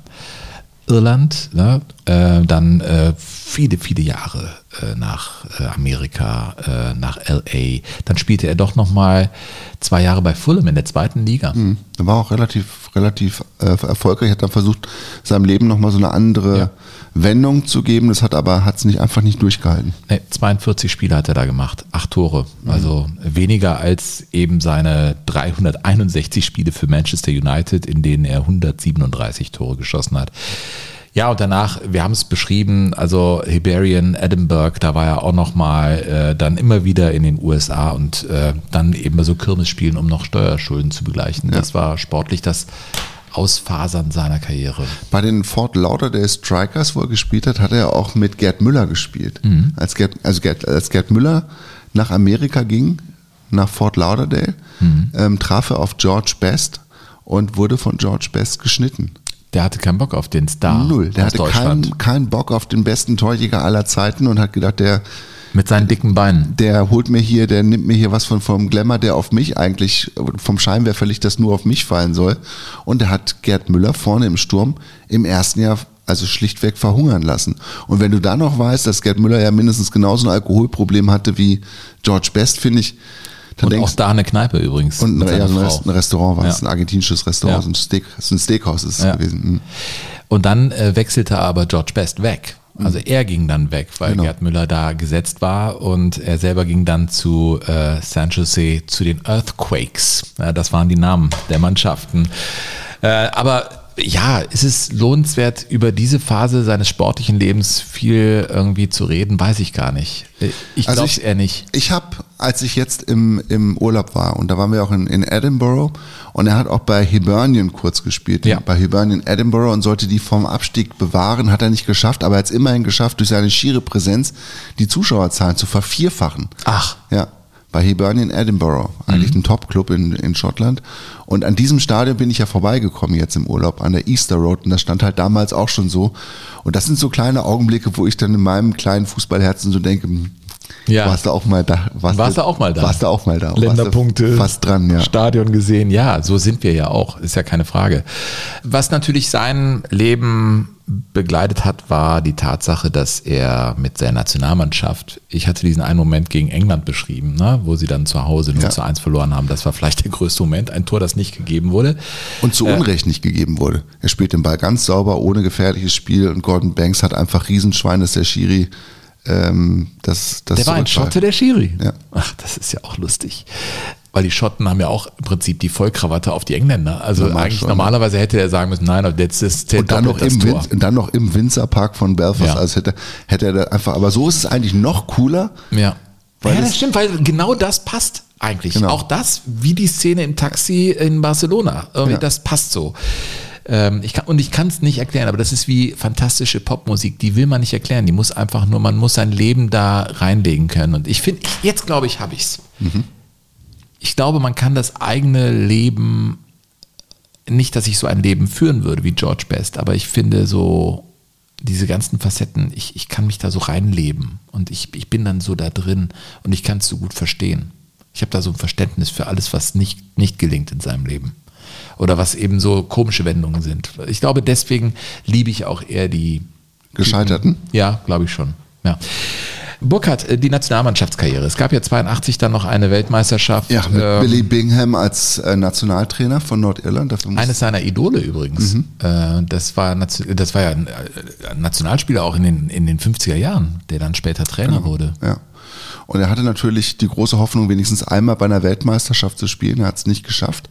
Irland, ne? äh, dann äh, viele, viele Jahre äh, nach äh, Amerika, äh, nach LA. Dann spielte er doch noch mal zwei Jahre bei Fulham in der zweiten Liga. Mhm. Er war auch relativ, relativ erfolgreich, hat dann versucht, seinem Leben nochmal so eine andere Ja. Wendung zu geben. Das hat aber hat's nicht einfach nicht durchgehalten. Nee, 42 Spiele hat er da gemacht, acht Tore. Mhm. Also weniger als eben seine 361 Spiele für Manchester United, in denen er 137 Tore geschossen hat. Ja, und danach, wir haben es beschrieben, also Hibernian, Edinburgh, da war er auch nochmal äh, dann immer wieder in den USA und äh, dann eben so Kirmesspielen, um noch Steuerschulden zu begleichen. Das war sportlich das Ausfasern seiner Karriere. Bei den Fort Lauderdale Strikers, wo er gespielt hat, hat er auch mit Gerd Müller gespielt. Mhm. Als, Gerd, also Gerd, als Gerd Müller nach Amerika ging, nach Fort Lauderdale, Mhm. ähm, traf er auf George Best und wurde von George Best geschnitten. Der hatte keinen Bock auf den Star. Null. Der aus hatte keinen keinen Bock auf den besten Torjäger aller Zeiten und hat gedacht, der, Mit seinen dicken Beinen. der holt mir hier, der nimmt mir hier was von vom Glamour, der auf mich eigentlich vom Scheinwerferlicht das nur auf mich fallen soll. Und er hat Gerd Müller vorne im Sturm im ersten Jahr also schlichtweg verhungern lassen. Und wenn du dann noch weißt, dass Gerd Müller ja mindestens genauso ein Alkoholproblem hatte wie George Best, finde ich, dann Und denkst auch da eine Kneipe übrigens. und mit ein, ja, ein, Restaurant war es, Ja. ein argentinisches Restaurant, Ja. so ein, Steak, so ein Steakhouse ist es Ja. gewesen. Mhm. Und dann äh, wechselte aber George Best weg. Also er ging dann weg, weil Genau. Gerd Müller da gesetzt war und er selber ging dann zu äh, San Jose, zu den Earthquakes. Ja, das waren die Namen der Mannschaften. Äh, aber ja, ist es lohnenswert, über diese Phase seines sportlichen Lebens viel irgendwie zu reden? Weiß ich gar nicht. Ich Also glaube eher nicht. Ich habe, als ich jetzt im, im Urlaub war, und da waren wir auch in, in Edinburgh, und er hat auch bei Hibernian kurz gespielt, Ja. bei Hibernian Edinburgh und sollte die vom Abstieg bewahren, hat er nicht geschafft, aber er hat es immerhin geschafft, durch seine schiere Präsenz die Zuschauerzahlen zu vervierfachen. Ach. Ja, bei Hibernian Edinburgh, eigentlich Mhm. ein Top-Club in, in Schottland. Und an diesem Stadion bin ich ja vorbeigekommen jetzt im Urlaub, an der Easter Road. Und das stand halt damals auch schon so. Und das sind so kleine Augenblicke, wo ich dann in meinem kleinen Fußballherzen so denke, hm, Ja. warst du auch mal da? Warst du auch mal da? Warst du auch mal da? Warst du Länderpunkte. Fast dran, ja. Stadion gesehen. Ja, so sind wir ja auch. Ist ja keine Frage. Was natürlich sein Leben begleitet hat, war die Tatsache, dass er mit seiner Nationalmannschaft, ich hatte diesen einen Moment gegen England beschrieben, ne, wo sie dann zu Hause 0 Ja. zu 1 verloren haben. Das war vielleicht der größte Moment, ein Tor, das nicht gegeben wurde. Und zu Unrecht nicht gegeben wurde. Er spielt den Ball ganz sauber, ohne gefährliches Spiel und Gordon Banks hat einfach Riesenschwein, dass der Schiri ähm, das, das Der war ein. Schotte, der Schiri. Ja. Ach, das ist ja auch lustig. Weil die Schotten haben ja auch im Prinzip die Vollkrawatte auf die Engländer. Also Normal eigentlich schon. normalerweise hätte er sagen müssen, nein, jetzt ist Und dann, noch das im Tor. Und dann noch im Winzerpark von Belfast. Ja. Also hätte, hätte er da einfach, aber so ist es eigentlich noch cooler. Ja. Ja, das stimmt, weil genau das passt eigentlich. Genau. Auch das, wie die Szene im Taxi in Barcelona. Irgendwie, Ja. Das passt so. Ähm, ich kann, und ich kann es nicht erklären, aber das ist wie fantastische Popmusik. Die will man nicht erklären. Die muss einfach nur, man muss sein Leben da reinlegen können. Und ich finde, jetzt glaube ich, habe ich es. Ich glaube, man kann das eigene Leben, nicht, dass ich so ein Leben führen würde wie George Best, aber ich finde so diese ganzen Facetten, ich, ich kann mich da so reinleben und ich, ich bin dann so da drin und ich kann es so gut verstehen. Ich habe da so ein Verständnis für alles, was nicht, nicht gelingt in seinem Leben. Oder was eben so komische Wendungen sind. Ich glaube, deswegen liebe ich auch eher die Gescheiterten? ja, glaube ich schon. Ja. Burkhardt, äh, die Nationalmannschaftskarriere. Es gab ja 82 dann noch eine Weltmeisterschaft. Ja, mit ähm, Billy Bingham als äh, Nationaltrainer von Nordirland. Eines seiner Idole übrigens. Mhm. Äh, das, war, das war ja ein, äh, ein Nationalspieler auch in den, in den 50er Jahren, der dann später Trainer wurde. Ja. Und er hatte natürlich die große Hoffnung, wenigstens einmal bei einer Weltmeisterschaft zu spielen. Er hat es nicht geschafft.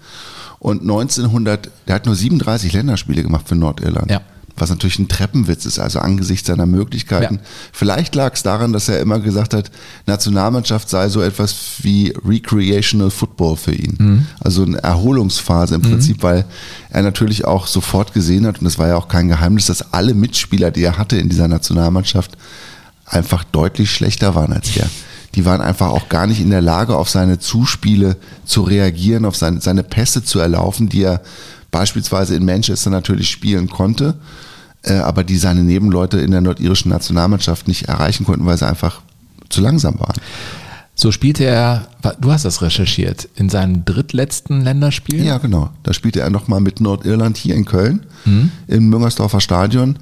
Und 1900, der hat nur 37 Länderspiele gemacht für Nordirland. Ja. Was natürlich ein Treppenwitz ist, also angesichts seiner Möglichkeiten. Ja. Vielleicht lag es daran, dass er immer gesagt hat, Nationalmannschaft sei so etwas wie Recreational Football für ihn. Mhm. Also eine Erholungsphase im Prinzip, weil er natürlich auch sofort gesehen hat, und das war ja auch kein Geheimnis, dass alle Mitspieler, die er hatte in dieser Nationalmannschaft, einfach deutlich schlechter waren als er. Die waren einfach auch gar nicht in der Lage, auf seine Zuspiele zu reagieren, auf seine, seine Pässe zu erlaufen, die er beispielsweise in Manchester natürlich spielen konnte, äh, aber die seine Nebenleute in der nordirischen Nationalmannschaft nicht erreichen konnten, weil sie einfach zu langsam waren. So spielte er, du hast das recherchiert, in seinem drittletzten Länderspiel. Ja, genau. Da spielte er nochmal mit Nordirland hier in Köln Mhm. im Müngersdorfer Stadion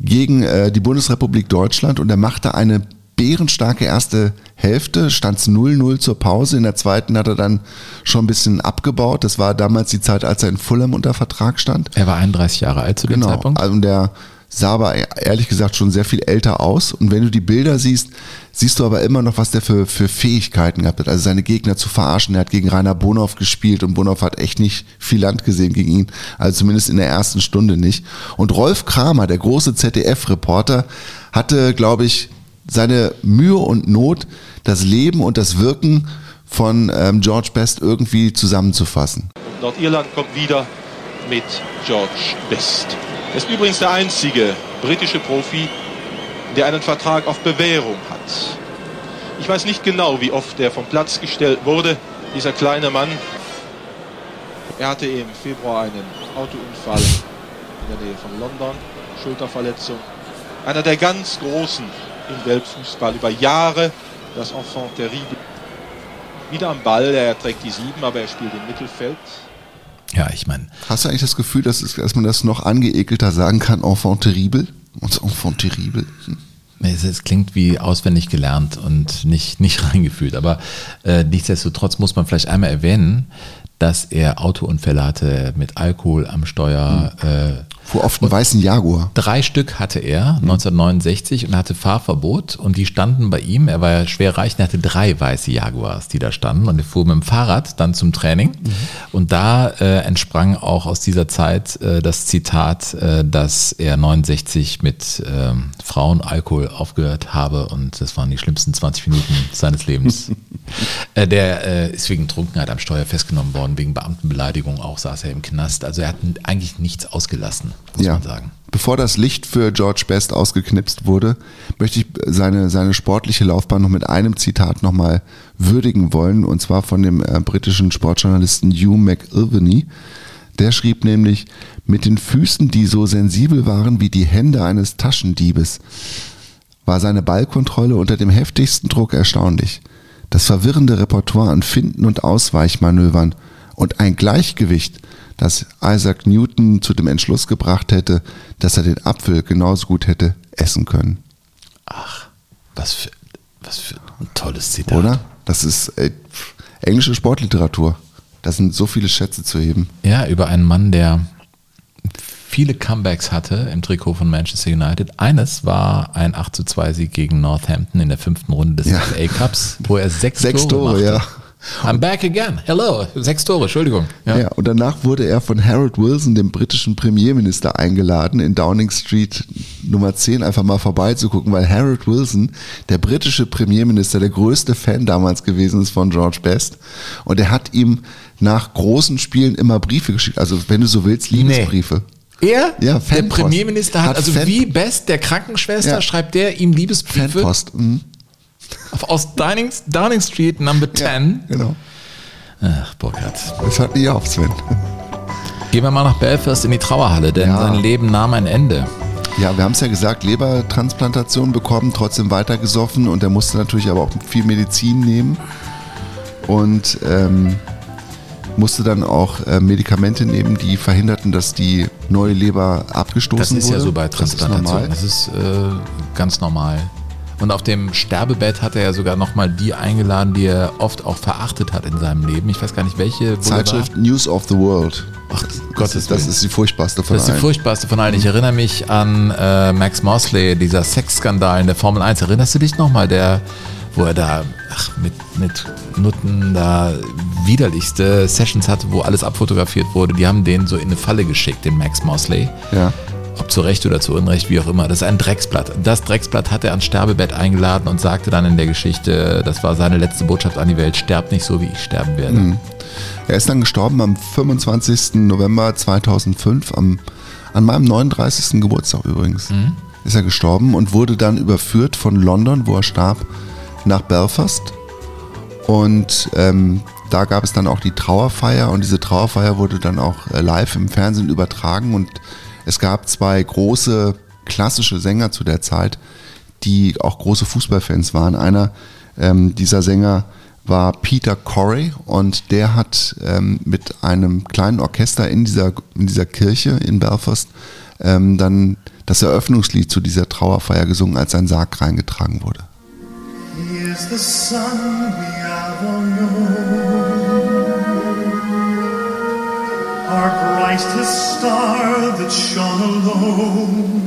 gegen äh, die Bundesrepublik Deutschland und er machte eine bärenstarke erste Hälfte, stand es 0-0 zur Pause. In der zweiten hat er dann schon ein bisschen abgebaut. Das war damals die Zeit, als er in Fulham unter Vertrag stand. Er war 31 Jahre alt zu dem Genau. Zeitpunkt. Und der sah aber ehrlich gesagt schon sehr viel älter aus. Und wenn du die Bilder siehst, siehst du aber immer noch, was der für, für Fähigkeiten gehabt hat. Also seine Gegner zu verarschen. Er hat gegen Rainer Bonhoff gespielt und Bonhoff hat echt nicht viel Land gesehen gegen ihn. Also zumindest in der ersten Stunde nicht. Und Rolf Kramer, der große ZDF-Reporter, hatte, glaube ich, seine Mühe und Not, das Leben und das Wirken von ähm, George Best irgendwie zusammenzufassen. Nordirland kommt wieder mit George Best. Er ist übrigens der einzige britische Profi, der einen Vertrag auf Bewährung hat. Ich weiß nicht genau, wie oft er vom Platz gestellt wurde, dieser kleine Mann. Er hatte im Februar einen Autounfall in der Nähe von London, Schulterverletzung. Einer der ganz Großen im Weltfußball über Jahre, das Enfant terrible. Wieder am Ball, er trägt die sieben, aber er spielt im Mittelfeld. Ja, ich meine. Hast du eigentlich das Gefühl, dass, es, dass man das noch angeekelter sagen kann, Enfant terrible? Und Enfant terrible. Hm. Es, es klingt wie auswendig gelernt und nicht, nicht reingefühlt. Aber äh, nichtsdestotrotz muss man vielleicht einmal erwähnen, dass er Autounfälle hatte mit Alkohol am Steuer. Äh, Fuhr oft einen weißen Jaguar. Drei Stück hatte er 1969 und hatte Fahrverbot und die standen bei ihm. Er war ja schwer reich und er hatte drei weiße Jaguars, die da standen und er fuhr mit dem Fahrrad dann zum Training. Und da äh, entsprang auch aus dieser Zeit äh, das Zitat, äh, dass er 69 mit ähm, Frauen Alkohol aufgehört habe und das waren die schlimmsten 20 Minuten seines Lebens. äh, der äh, ist wegen Trunkenheit am Steuer festgenommen worden, wegen Beamtenbeleidigung auch saß er im Knast. Also er hat eigentlich nichts ausgelassen, muss ja. man sagen. Bevor das Licht für George Best ausgeknipst wurde, möchte ich seine, seine sportliche Laufbahn noch mit einem Zitat nochmal würdigen wollen, und zwar von dem äh, britischen Sportjournalisten Hugh McIlvany. Der schrieb nämlich, mit den Füßen, die so sensibel waren wie die Hände eines Taschendiebes, war seine Ballkontrolle unter dem heftigsten Druck erstaunlich. Das verwirrende Repertoire an Finden und Ausweichmanövern und ein Gleichgewicht, das Isaac Newton zu dem Entschluss gebracht hätte, dass er den Apfel genauso gut hätte essen können. Ach, was für, was für ein tolles Zitat. Oder? Das ist äh, englische Sportliteratur. Da sind so viele Schätze zu heben. Ja, über einen Mann, der viele Comebacks hatte im Trikot von Manchester United. Eines war ein 8 zu 2 Sieg gegen Northampton in der fünften Runde des Ja. FA Cups, wo er sechs, Sechs Tore, Tore, machte. ja. I'm back again. Hello. Sechs Tore, Entschuldigung. Ja. und danach wurde er von Harold Wilson, dem britischen Premierminister, eingeladen, in Downing Street Nummer 10 einfach mal vorbeizugucken, weil Harold Wilson, der britische Premierminister, der größte Fan damals gewesen ist von George Best. Und er hat ihm nach großen Spielen immer Briefe geschickt. Also, wenn du so willst, Liebesbriefe. Er, Ja, der. Premierminister, hat, Hat also Fan- wie Best, der Krankenschwester, Ja. schreibt der ihm Liebesbriefe Fanpost. Mhm. Aus Downing, Downing Street Number 10. Genau. Ach, Burkhard. Das hat nicht auf, Sven. Gehen wir mal nach Belfast in die Trauerhalle, denn Ja. sein Leben nahm ein Ende. Ja, wir haben es ja gesagt, Lebertransplantation bekommen, trotzdem weitergesoffen und er musste natürlich aber auch viel Medizin nehmen und ähm, musste dann auch äh, Medikamente nehmen, die verhinderten, dass die neue Leber abgestoßen Das ist wurde. ja so bei Das ist Transplantation. normal. Das ist, äh, ganz normal. Und auf dem Sterbebett hat er ja sogar nochmal die eingeladen, die er oft auch verachtet hat in seinem Leben. Ich weiß gar nicht, welche. Boulevard. Zeitschrift News of the World. Ach, Das Gottes ist, das ist die furchtbarste von Das ist die allen. furchtbarste von allen. Ich erinnere mich an äh, Max Mosley, dieser Sexskandal in der Formel 1. Erinnerst du dich nochmal, der, wo er da ach, mit, mit Nutten da widerlichste Sessions hatte, wo alles abfotografiert wurde? Die haben den so in eine Falle geschickt, den Max Mosley. Ja. Ob zu Recht oder zu Unrecht, wie auch immer. Das ist ein Drecksblatt. Das Drecksblatt hat er ans Sterbebett eingeladen und sagte dann in der Geschichte, das war seine letzte Botschaft an die Welt, sterbt nicht so, wie ich sterben werde. Mhm. Er ist dann gestorben am 25. November 2005, am, an meinem 39. Geburtstag übrigens. Ist er gestorben und wurde dann überführt von London, wo er starb, nach Belfast. Und ähm, da gab es dann auch die Trauerfeier und diese Trauerfeier wurde dann auch äh, live im Fernsehen übertragen und es gab zwei große klassische Sänger zu der Zeit, die auch große Fußballfans waren. Einer ähm, dieser Sänger war Peter Corey und der hat ähm, mit einem kleinen Orchester in dieser, in dieser Kirche in Belfast ähm, dann das Eröffnungslied zu dieser Trauerfeier gesungen, als sein Sarg reingetragen wurde. He is the sun we our brightest star that shone alone.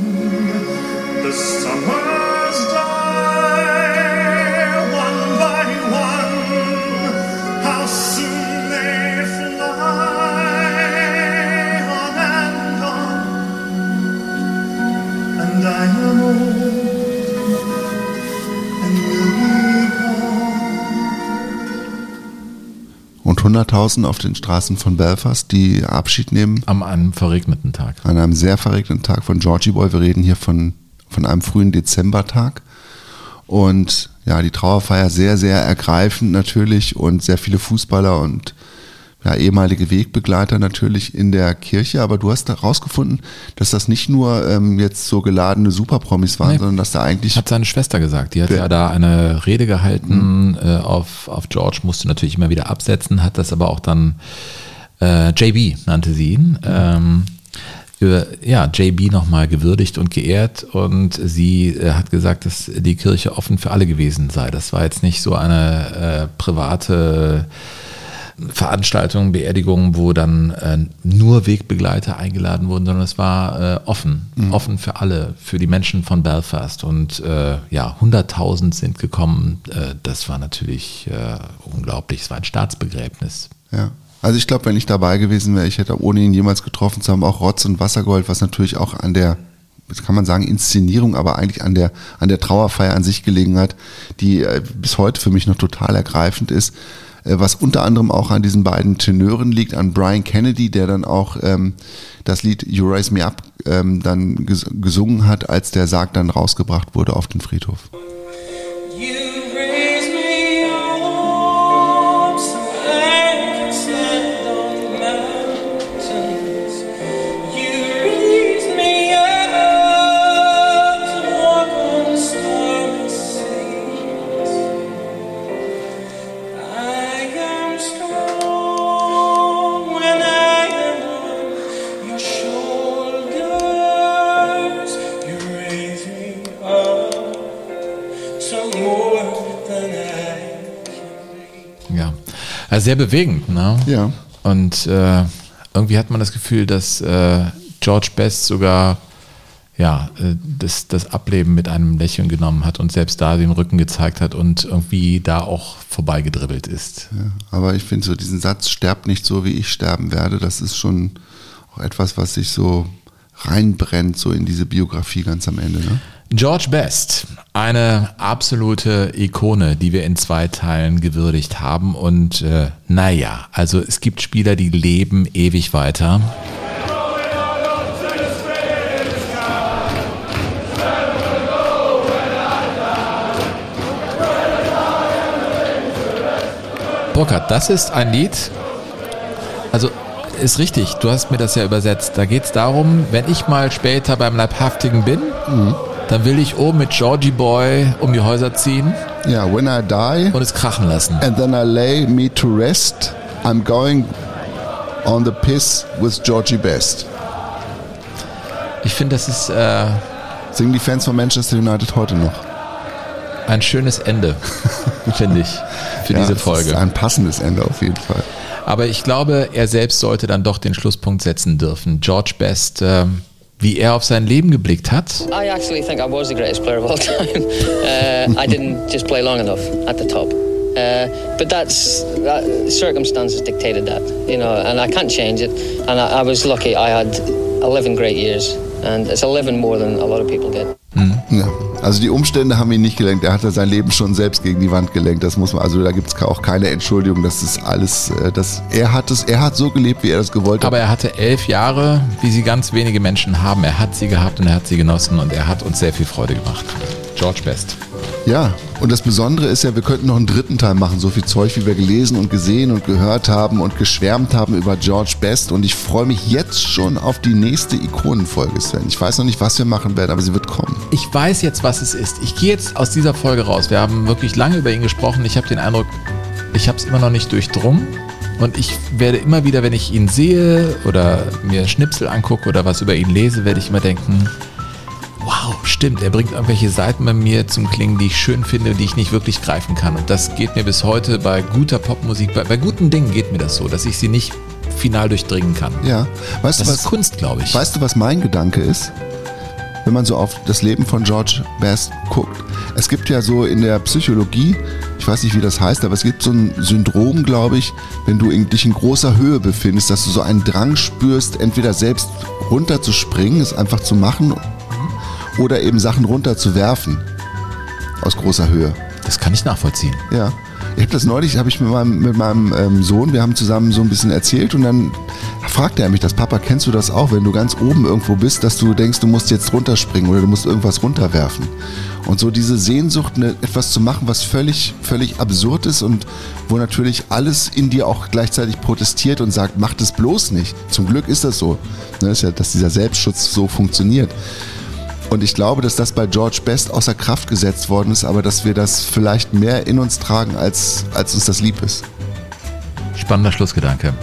The summers Und 100.000 auf den Straßen von Belfast, die Abschied nehmen. Am einem verregneten Tag. An einem sehr verregneten Tag von Georgie Boy. Wir reden hier von, von einem frühen Dezembertag. Und ja, die Trauerfeier sehr, sehr ergreifend natürlich und sehr viele Fußballer und ja, ehemalige Wegbegleiter natürlich in der Kirche. Aber du hast herausgefunden, dass das nicht nur ähm, jetzt so geladene Superpromis waren, Nee. sondern dass da eigentlich Hat seine Schwester gesagt. Die hat Ja. da eine Rede gehalten äh, auf, auf George, musste natürlich immer wieder absetzen, hat das aber auch dann äh, JB nannte sie ihn. Ähm, über, ja, JB nochmal gewürdigt und geehrt und sie äh, hat gesagt, dass die Kirche offen für alle gewesen sei. Das war jetzt nicht so eine äh, private Veranstaltungen, Beerdigungen, wo dann äh, nur Wegbegleiter eingeladen wurden, sondern es war äh, offen, Mhm. offen für alle, für die Menschen von Belfast. Und äh, ja, 100.000 sind gekommen. Äh, das war natürlich äh, unglaublich. Es war ein Staatsbegräbnis. Ja. Also ich glaube, wenn ich dabei gewesen wäre, ich hätte ohne ihn jemals getroffen zu haben, auch Rotz und Wassergold, was natürlich auch an der, kann man sagen, Inszenierung, aber eigentlich an der, an der Trauerfeier an sich gelegen hat, die äh, bis heute für mich noch total ergreifend ist. Äh, was unter anderem auch an diesen beiden Tenören liegt, an Brian Kennedy, der dann auch ähm, das Lied You Raise Me Up ähm, dann ges gesungen hat, als der Sarg dann rausgebracht wurde auf den Friedhof. Sehr bewegend. Ne? Ja. Und äh, irgendwie hat man das Gefühl, dass äh, George Best sogar ja, äh, das, das Ableben mit einem Lächeln genommen hat und selbst da den Rücken gezeigt hat und irgendwie da auch vorbeigedribbelt ist. Ja, aber ich finde so diesen Satz, sterbt nicht so, wie ich sterben werde, das ist schon auch etwas, was sich so reinbrennt, so in diese Biografie ganz am Ende. Ne? George Best, eine absolute Ikone, die wir in zwei Teilen gewürdigt haben. Und äh, naja, also es gibt Spieler, die leben ewig weiter. Burkhard, das ist ein Lied, also ist richtig, du hast mir das ja übersetzt. Da geht es darum, wenn ich mal später beim Leibhaftigen bin, dann will ich oben mit Georgie Boy um die Häuser ziehen. Ja, when I die und es krachen lassen. and then I lay me to rest, I'm going on the piss with Georgie Best. Ich finde, das ist äh, Singen die Fans von Manchester United heute noch? ein schönes Ende, finde ich, für Ja, diese es Folge. Ein passendes Ende auf jeden Fall. Aber ich glaube, er selbst sollte dann doch den Schlusspunkt setzen dürfen. George Best, ähm, wie er auf sein Leben geblickt hat. I actually think I was the greatest player of all time. Uh, I didn't just play long enough at the top. Uh, but that's that, circumstances dictated that, you know, and I can't change it. And I, I was lucky; I had 11 great years, and it's 11 more than a lot of people get. Ja. Also die Umstände haben ihn nicht gelenkt. Er hatte sein Leben schon selbst gegen die Wand gelenkt. Das muss man, also da gibt es auch keine Entschuldigung. Das ist alles, äh, das, er hat es, er hat so gelebt, wie er das gewollt hat. Aber er hatte elf Jahre, wie sie ganz wenige Menschen haben. Er hat sie gehabt und er hat sie genossen und er hat uns sehr viel Freude gemacht. George Best. Ja, und das Besondere ist ja, wir könnten noch einen dritten Teil machen, so viel Zeug, wie wir gelesen und gesehen und gehört haben und geschwärmt haben über George Best. Und ich freue mich jetzt schon auf die nächste Ikonenfolge, Sven. Ich weiß noch nicht, was wir machen werden, aber sie wird kommen. Ich weiß jetzt, was es ist. Ich gehe jetzt aus dieser Folge raus. Wir haben wirklich lange über ihn gesprochen. Ich habe den Eindruck, ich habe es immer noch nicht durchdrungen. Und ich werde immer wieder, wenn ich ihn sehe oder mir Schnipsel angucke oder was über ihn lese, werde ich immer denken, wow, stimmt, er bringt irgendwelche Seiten bei mir zum Klingen, die ich schön finde, die ich nicht wirklich greifen kann. Und das geht mir bis heute bei guter Popmusik, bei, bei guten Dingen geht mir das so, dass ich sie nicht final durchdringen kann. Ja, weißt das du ist was? Kunst, glaube ich. Weißt du, was mein Gedanke ist? Wenn man so auf das Leben von George Best guckt. Es gibt ja so in der Psychologie, ich weiß nicht, wie das heißt, aber es gibt so ein Syndrom, glaube ich, wenn du in, dich in großer Höhe befindest, dass du so einen Drang spürst, entweder selbst runterzuspringen, es einfach zu machen, oder eben Sachen runterzuwerfen aus großer Höhe. Das kann ich nachvollziehen. Ja. Ich habe das neulich, habe ich mit meinem, mit meinem ähm, Sohn, wir haben zusammen so ein bisschen erzählt und dann fragte er mich das, Papa, kennst du das auch, wenn du ganz oben irgendwo bist, dass du denkst, du musst jetzt runterspringen oder du musst irgendwas runterwerfen. Und so diese Sehnsucht, ne, etwas zu machen, was völlig, völlig absurd ist und wo natürlich alles in dir auch gleichzeitig protestiert und sagt, mach das bloß nicht. Zum Glück ist das so, ne, ist ja, dass dieser Selbstschutz so funktioniert. Und ich glaube, dass das bei George Best außer Kraft gesetzt worden ist, aber dass wir das vielleicht mehr in uns tragen, als, als uns das lieb ist. Spannender Schlussgedanke.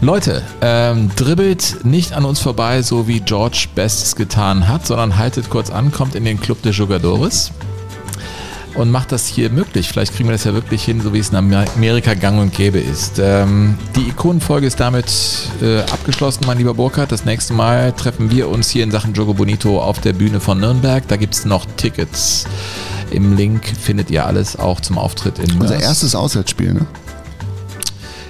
Leute, ähm, dribbelt nicht an uns vorbei, so wie George Best es getan hat, sondern haltet kurz an, kommt in den Club de Jugadores. Und macht das hier möglich. Vielleicht kriegen wir das ja wirklich hin, so wie es in Amerika gang und gäbe ist. Ähm, die Ikonenfolge ist damit äh, abgeschlossen, mein lieber Burkhard. Das nächste Mal treffen wir uns hier in Sachen Jogo Bonito auf der Bühne von Nürnberg. Da gibt es noch Tickets. Im Link findet ihr alles auch zum Auftritt in Unser Mörs. erstes Auswärtsspiel, ne?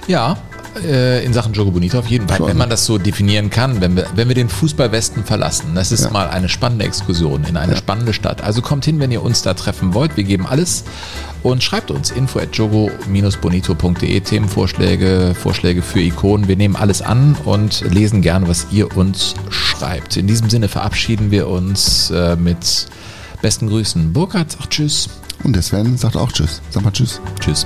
Ja, äh, in Sachen Jogo Bonito auf jeden Fall, Schon. wenn man das so definieren kann, wenn wir, wenn wir den Fußballwesten verlassen. Das ist Ja. mal eine spannende Exkursion in eine spannende Stadt. Also kommt hin, wenn ihr uns da treffen wollt. Wir geben alles und schreibt uns info at jogo-bonito.de Themenvorschläge, Vorschläge für Ikonen. Wir nehmen alles an und lesen gerne, was ihr uns schreibt. In diesem Sinne verabschieden wir uns äh, mit besten Grüßen. Burkhard sagt Tschüss. Und der Sven sagt auch Tschüss. Sag mal Tschüss. Tschüss.